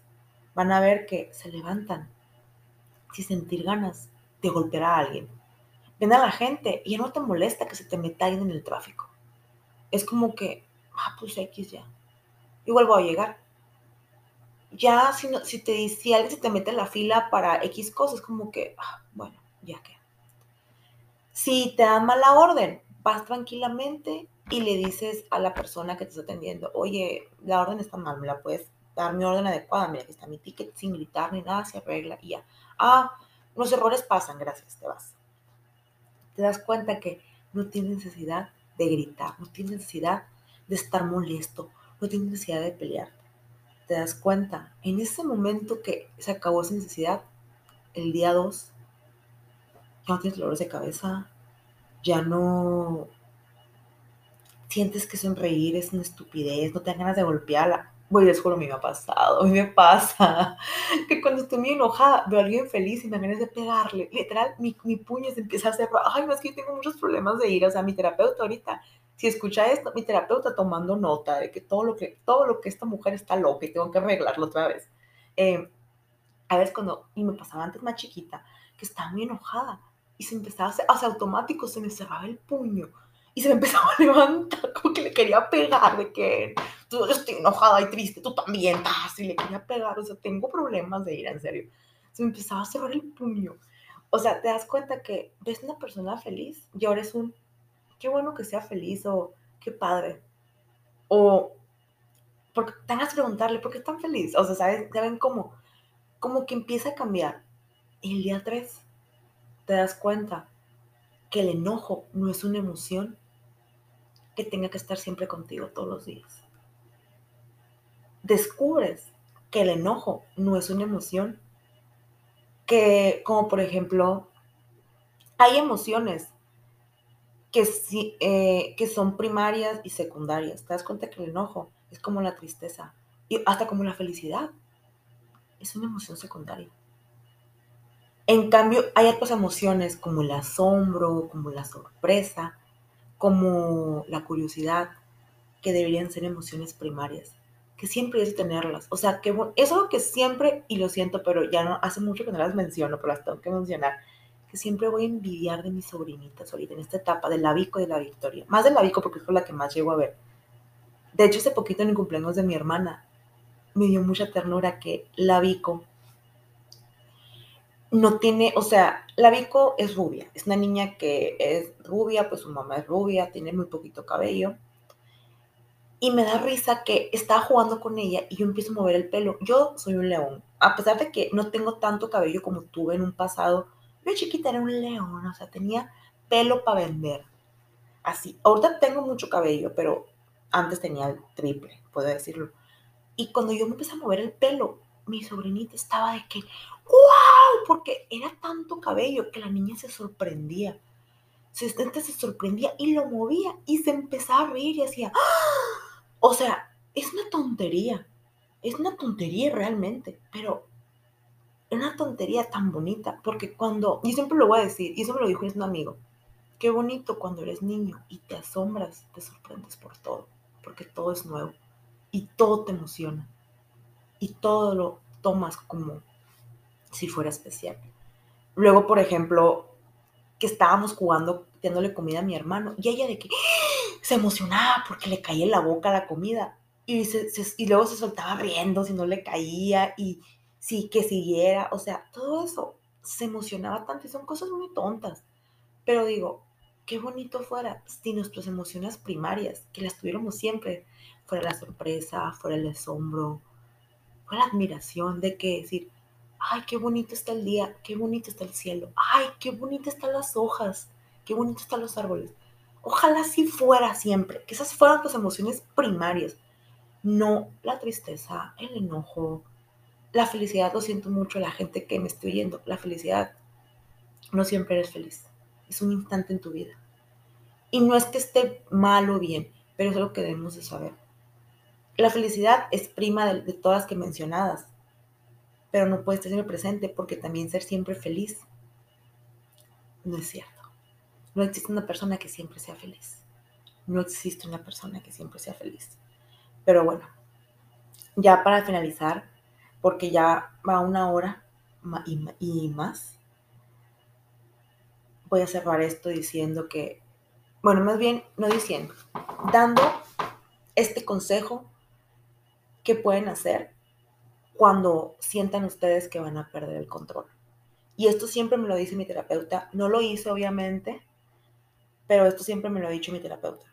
van a ver que se levantan sin sentir ganas de golpear a alguien. Ven a la gente y ya no te molesta que se te meta alguien en el tráfico. Es como que, ah, pues X ya. Igual voy a llegar ya si, no, si, te, si alguien se te mete en la fila para X cosas, como que, ah, bueno, ya que. Si te dan mala orden, vas tranquilamente y le dices a la persona que te está atendiendo, oye, la orden está mal, me la puedes dar mi orden adecuada, mira, aquí está mi ticket sin gritar ni nada, se arregla y ya. Ah, los errores pasan, gracias, te vas. Te das cuenta que no tienes necesidad de gritar, no tienes necesidad de estar molesto, no tienes necesidad de pelear te das cuenta, en ese momento que se acabó esa necesidad, el día 2, ya no tienes dolores de cabeza, ya no sientes que sonreír es una estupidez, no te dan ganas de golpearla. Voy, les juro, a mí me ha pasado, a mí me pasa <laughs> que cuando estoy muy enojada veo a alguien feliz y me ganas de pegarle. Literal, mi, mi puño se empieza a hacer, ay, no es que yo tengo muchos problemas de ira. O sea, mi terapeuta ahorita si escucha esto, mi terapeuta tomando nota de que todo lo que, todo lo que esta mujer está loca y tengo que arreglarlo otra vez. Eh, a veces cuando, y me pasaba antes más chiquita, que estaba muy enojada y se empezaba a hacer, hace automático, se me cerraba el puño y se me empezaba a <laughs> levantar como que le quería pegar de que tú estoy enojada y triste, tú también, estás y le quería pegar, o sea, tengo problemas de ira, en serio. Se me empezaba a cerrar el puño. O sea, te das cuenta que ves una persona feliz y ahora es un qué bueno que sea feliz o qué padre. O porque tengas que preguntarle, ¿por qué es tan feliz? O sea, ¿sabes? ¿saben cómo? Como que empieza a cambiar. Y el día 3 te das cuenta que el enojo no es una emoción que tenga que estar siempre contigo todos los días. Descubres que el enojo no es una emoción que, como por ejemplo, hay emociones que, sí, eh, que son primarias y secundarias. Te das cuenta que el enojo es como la tristeza y hasta como la felicidad. Es una emoción secundaria. En cambio, hay otras emociones como el asombro, como la sorpresa, como la curiosidad, que deberían ser emociones primarias, que siempre es tenerlas. O sea, que es algo que siempre, y lo siento, pero ya no, hace mucho que no las menciono, pero las tengo que mencionar que siempre voy a envidiar de mis sobrinitas ahorita en esta etapa del Lavico y de la Victoria. Más del Lavico porque es la que más llego a ver. De hecho, hace poquito en el cumpleaños de mi hermana me dio mucha ternura que Lavico no tiene, o sea, Lavico es rubia, es una niña que es rubia, pues su mamá es rubia, tiene muy poquito cabello. Y me da risa que estaba jugando con ella y yo empiezo a mover el pelo. Yo soy un león, a pesar de que no tengo tanto cabello como tuve en un pasado, yo chiquita era un león, o sea, tenía pelo para vender. Así, ahorita tengo mucho cabello, pero antes tenía el triple, puedo decirlo. Y cuando yo me empecé a mover el pelo, mi sobrinita estaba de que, ¡wow! Porque era tanto cabello que la niña se sorprendía. Se, se sorprendía y lo movía y se empezaba a reír y hacía, ¡Ah! o sea, es una tontería. Es una tontería realmente, pero es una tontería tan bonita, porque cuando, y siempre lo voy a decir, y eso me lo dijo un amigo, qué bonito cuando eres niño y te asombras, te sorprendes por todo, porque todo es nuevo y todo te emociona y todo lo tomas como si fuera especial. Luego, por ejemplo, que estábamos jugando, dándole comida a mi hermano, y ella de que se emocionaba porque le caía en la boca la comida, y, y luego se soltaba riendo si no le caía, y sí, que siguiera, o sea, todo eso se emocionaba tanto, y son cosas muy tontas, pero digo, qué bonito fuera si nuestras emociones primarias, que las tuviéramos siempre, fuera la sorpresa, fuera el asombro, fuera la admiración de que decir, ay, qué bonito está el día, qué bonito está el cielo, ay, qué bonito están las hojas, qué bonito están los árboles. Ojalá así fuera siempre, que esas fueran tus emociones primarias, no la tristeza, el enojo, la felicidad. Lo siento mucho la gente que me estoy yendo, la felicidad no siempre eres feliz, es un instante en tu vida. Y no es que esté mal o bien, pero es lo que debemos de saber. La felicidad es prima de, todas las que mencionadas, pero no puede estar el presente porque también ser siempre feliz no es cierto. No existe una persona que siempre sea feliz. No existe una persona que siempre sea feliz. Pero bueno, ya para finalizar, porque ya va una hora y más, voy a cerrar esto diciendo que, bueno, más bien no diciendo, dando este consejo que pueden hacer cuando sientan ustedes que van a perder el control. Y esto siempre me lo dice mi terapeuta. No lo hice, obviamente, pero esto siempre me lo ha dicho mi terapeuta.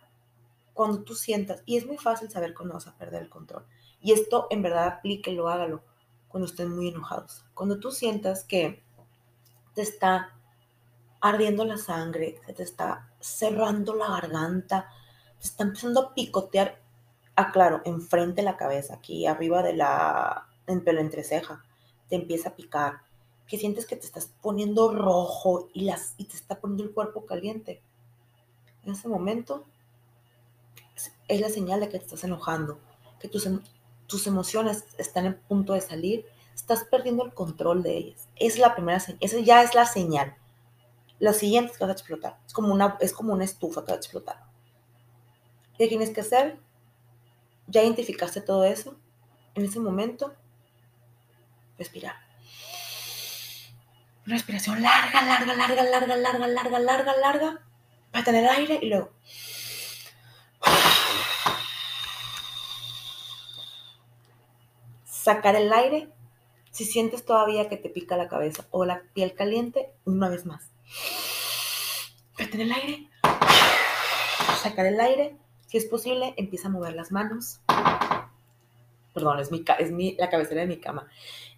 Cuando tú sientas, y es muy fácil saber cuándo vas a perder el control. Y esto en verdad aplíquelo, hágalo cuando estén muy enojados. Cuando tú sientas que te está ardiendo la sangre, se te está cerrando la garganta, te está empezando a picotear, aclaro, enfrente de la cabeza, aquí arriba de la, en entreceja, te empieza a picar, que sientes que te estás poniendo rojo y, las, y te está poniendo el cuerpo caliente. En ese momento es la señal de que te estás enojando, que tus, tus emociones están en punto de salir, estás perdiendo el control de ellas. Es la primera señal, esa ya es la señal. La siguiente es que vas a explotar. Es como una, es como una estufa que va a explotar. ¿Qué tienes que hacer? Ya identificaste todo eso. En ese momento, respirar. respiración larga, larga, larga, larga, larga, larga, larga, larga. Para tener aire y luego. Sacar el aire. Si sientes todavía que te pica la cabeza o la piel caliente, una vez más. Retener el aire. Sacar el aire si es posible, empieza a mover las manos. Perdón, es, mi, es mi, la cabecera de mi cama.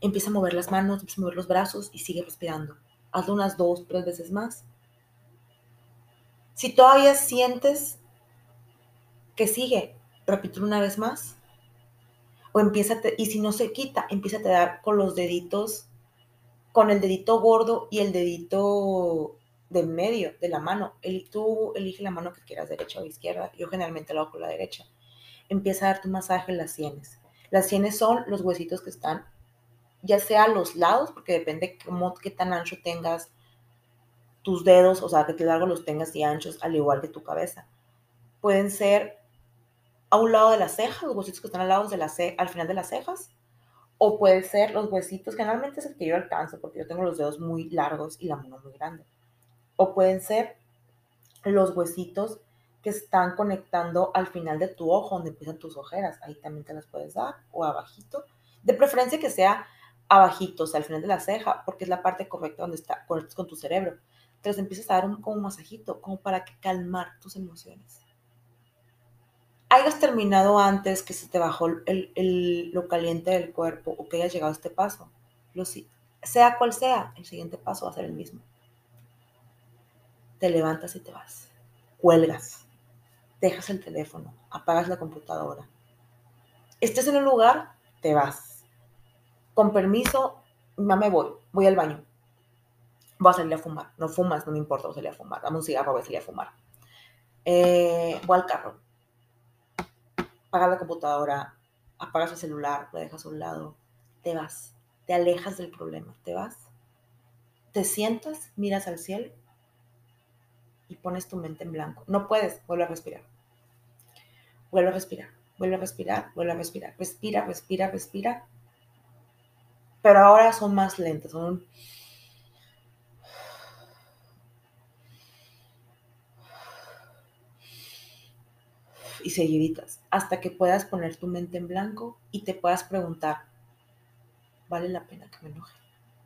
Empieza a mover las manos, empieza a mover los brazos y sigue respirando. Hazlo unas dos, tres veces más. Si todavía sientes que sigue, repítelo una vez más. O empieza, y si no se quita, empieza a dar con los deditos, con el dedito gordo y el dedito de medio de la mano. El, tú elige la mano que quieras, derecha o izquierda. Yo generalmente lo hago con la derecha. Empieza a dar tu masaje en las sienes. Las sienes son los huesitos que están, ya sea a los lados, porque depende cómo, qué tan ancho tengas tus dedos, o sea, qué largo los tengas y anchos, al igual que tu cabeza. Pueden ser a un lado de las cejas, los huesitos que están al lado de la al final de las cejas, o pueden ser los huesitos, generalmente es el que yo alcanzo, porque yo tengo los dedos muy largos y la mano muy grande o pueden ser los huesitos que están conectando al final de tu ojo, donde empiezan tus ojeras. Ahí también te las puedes dar, o abajito. De preferencia que sea abajito, o sea, al final de la ceja, porque es la parte correcta donde está, conectas con tu cerebro. Entonces empiezas a dar un, como masajito, como para calmar tus emociones. Hayas terminado antes que se te bajó el, lo caliente del cuerpo o que hayas llegado a este paso, sea cual sea, el siguiente paso va a ser el mismo. Te levantas y te vas. Cuelgas. Dejas el teléfono. Apagas la computadora. Estés en un lugar, te vas. Con permiso, no me voy. Voy al baño. Voy a salir a fumar. No fumas, no me importa, voy a salir a fumar. Dame un cigarro, voy a salir a fumar. Eh, voy al carro. Apagas la computadora. Apagas el celular, lo dejas a un lado. Te vas te alejas del problema, te vas, te sientas, miras al cielo y pones tu mente en blanco. No puedes, vuelve a respirar. Vuelve a respirar, vuelve a respirar, vuelve a respirar. Respira, respira, respira. Pero ahora son más lentos, son... Y seguiditas, hasta que puedas poner tu mente en blanco y te puedas preguntar, vale la pena que me enoje,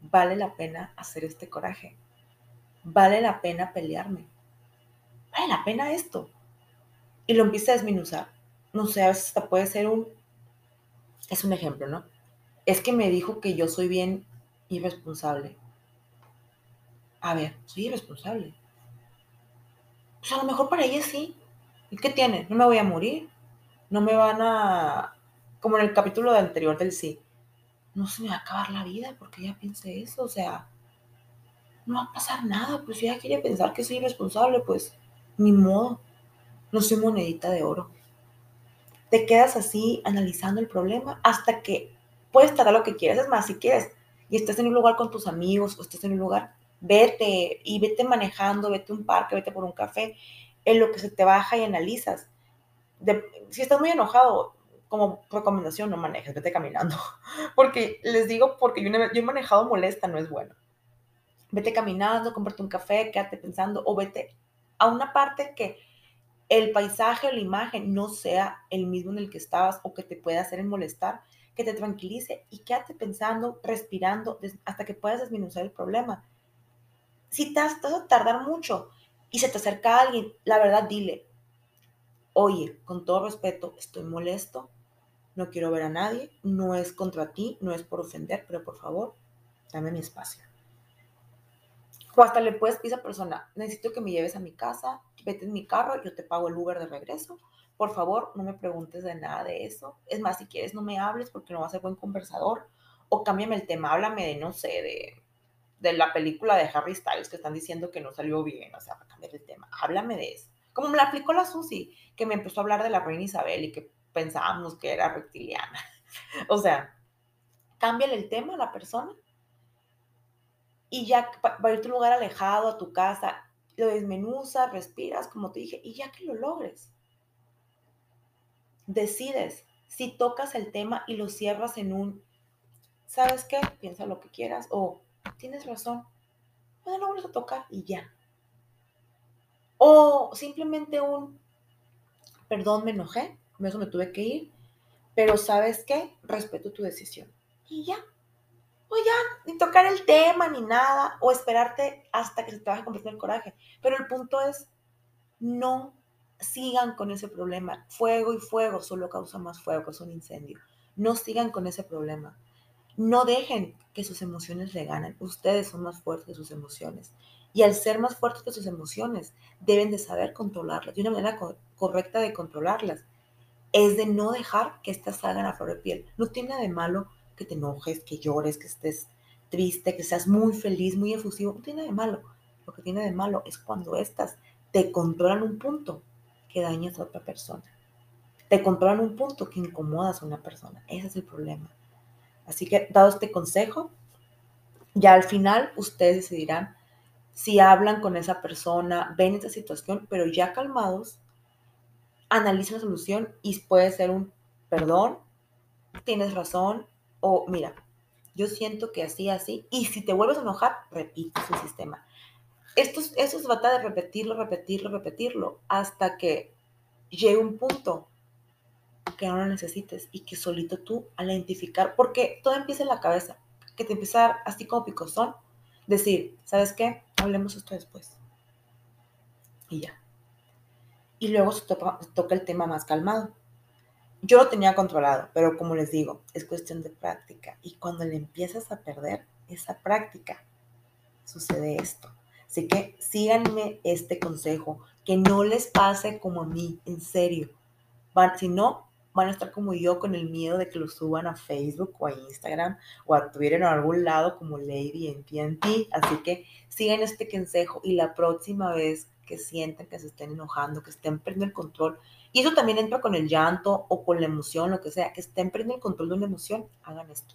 vale la pena hacer este coraje, vale la pena pelearme, vale la pena esto. Y lo empieza a desminuzar. No sé, a veces hasta puede ser un, es un ejemplo, ¿no? Es que me dijo que yo soy bien irresponsable. A ver, soy irresponsable. Pues a lo mejor para ella sí. ¿Y qué tiene? No me voy a morir. No me van a... Como en el capítulo anterior del sí no se me va a acabar la vida porque ya piense eso, o sea, no va a pasar nada, pues si ella quiere pensar que soy irresponsable, pues ni modo, no soy monedita de oro. Te quedas así analizando el problema hasta que puedes a lo que quieras, es más, si quieres, y estás en un lugar con tus amigos o estás en un lugar, vete y vete manejando, vete a un parque, vete por un café, en lo que se te baja y analizas. si estás muy enojado, como recomendación, no manejes, vete caminando. <laughs> Porque les digo, porque yo, he manejado molesta, no es bueno. Vete caminando, cómprate un café, quédate pensando, o vete a una parte que el paisaje o la imagen no sea el mismo en el que estabas o que te pueda hacer molestar, que te tranquilice y quédate pensando, respirando, hasta que puedas disminuir el problema. Si te vas a tardar mucho y se te acerca alguien, la verdad dile, oye, con todo respeto, estoy molesto, no quiero ver a nadie, no es contra ti, no es por ofender, pero por favor, dame mi espacio. O hasta le puedes a esa persona, necesito que me lleves a mi casa, vete en mi carro, yo te pago el Uber de regreso. Por favor, no me preguntes de nada de eso. Es más, si quieres, no me hables porque no vas a ser buen conversador. O cámbiame el tema, háblame de, no sé, de, de la película de Harry Styles que están diciendo que no salió bien. O sea, cambiar el tema, háblame de eso. Como me la aplicó la Susi, que me empezó a hablar de la reina Isabel y que pensábamos que era reptiliana. <laughs> o sea, cámbiale el tema a la persona y ya va a ir a tu lugar alejado, a tu casa, lo desmenuzas, respiras, como te dije, y ya que lo logres, decides si tocas el tema y lo cierras en un, ¿sabes qué? Piensa lo que quieras o tienes razón, bueno, lo vuelves a tocar y ya. O simplemente un, perdón, me enojé, eso me tuve que ir, pero ¿sabes qué? Respeto tu decisión. Y ya. O ya, ni tocar el tema, ni nada, o esperarte hasta que se te vaya a el coraje. Pero el punto es, no sigan con ese problema. Fuego y fuego solo causa más fuego, es un incendio. No sigan con ese problema. No dejen que sus emociones le ganen. Ustedes son más fuertes que sus emociones. Y al ser más fuertes que sus emociones, deben de saber controlarlas, de una manera correcta de controlarlas es de no dejar que estas salgan a flor de piel. No tiene de malo que te enojes, que llores, que estés triste, que seas muy feliz, muy efusivo. No tiene de malo. Lo que tiene de malo es cuando estas te controlan un punto que dañas a otra persona. Te controlan un punto que incomodas a una persona. Ese es el problema. Así que, dado este consejo, ya al final ustedes decidirán si hablan con esa persona, ven esta situación, pero ya calmados, analiza la solución y puede ser un perdón, tienes razón, o mira, yo siento que así, así, y si te vuelves a enojar, repite su sistema. Esto, eso se trata de repetirlo, repetirlo, repetirlo, hasta que llegue un punto que no lo necesites y que solito tú al identificar, porque todo empieza en la cabeza, que te empieza así como picosón, decir, ¿sabes qué? Hablemos esto después. Y ya y luego se toca, el tema más calmado. yo lo tenía controlado, pero como les digo, es cuestión de práctica. Y cuando le empiezas a perder esa práctica, sucede esto. Así que síganme este consejo, que no les pase como a mí, en serio. si no, van a estar como yo con el miedo de que lo suban a Facebook o a Instagram o a Twitter o a algún lado como Lady en TNT. Así que sigan este consejo y la próxima vez que sienten que se estén enojando, que estén perdiendo el control, y eso también entra con el llanto o con la emoción, lo que sea, que estén perdiendo el control de una emoción, hagan esto.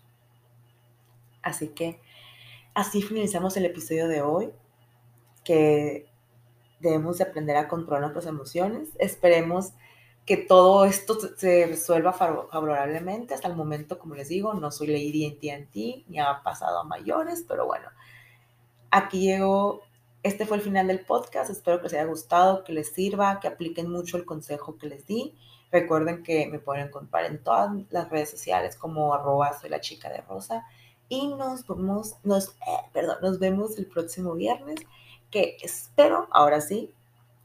Así que así finalizamos el episodio de hoy, que debemos de aprender a controlar nuestras emociones. Esperemos que todo esto se resuelva favorablemente. Hasta el momento, como les digo, no soy Lady en TNT, ni ha pasado a mayores, pero bueno, aquí llegó este fue el final del podcast. Espero que les haya gustado, que les sirva, que apliquen mucho el consejo que les di. Recuerden que me pueden encontrar en todas las redes sociales como arroba soy la chica de rosa. Y nos vemos, nos, eh, perdón, nos vemos el próximo viernes, que espero, ahora sí,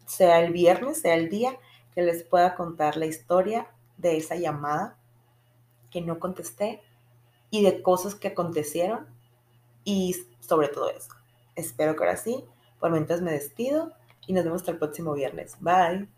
sea el viernes, sea el día que les pueda contar la historia de esa llamada que no contesté y de cosas que acontecieron y sobre todo eso. Espero que ahora sí, por mientras me despido y nos vemos hasta el próximo viernes. Bye.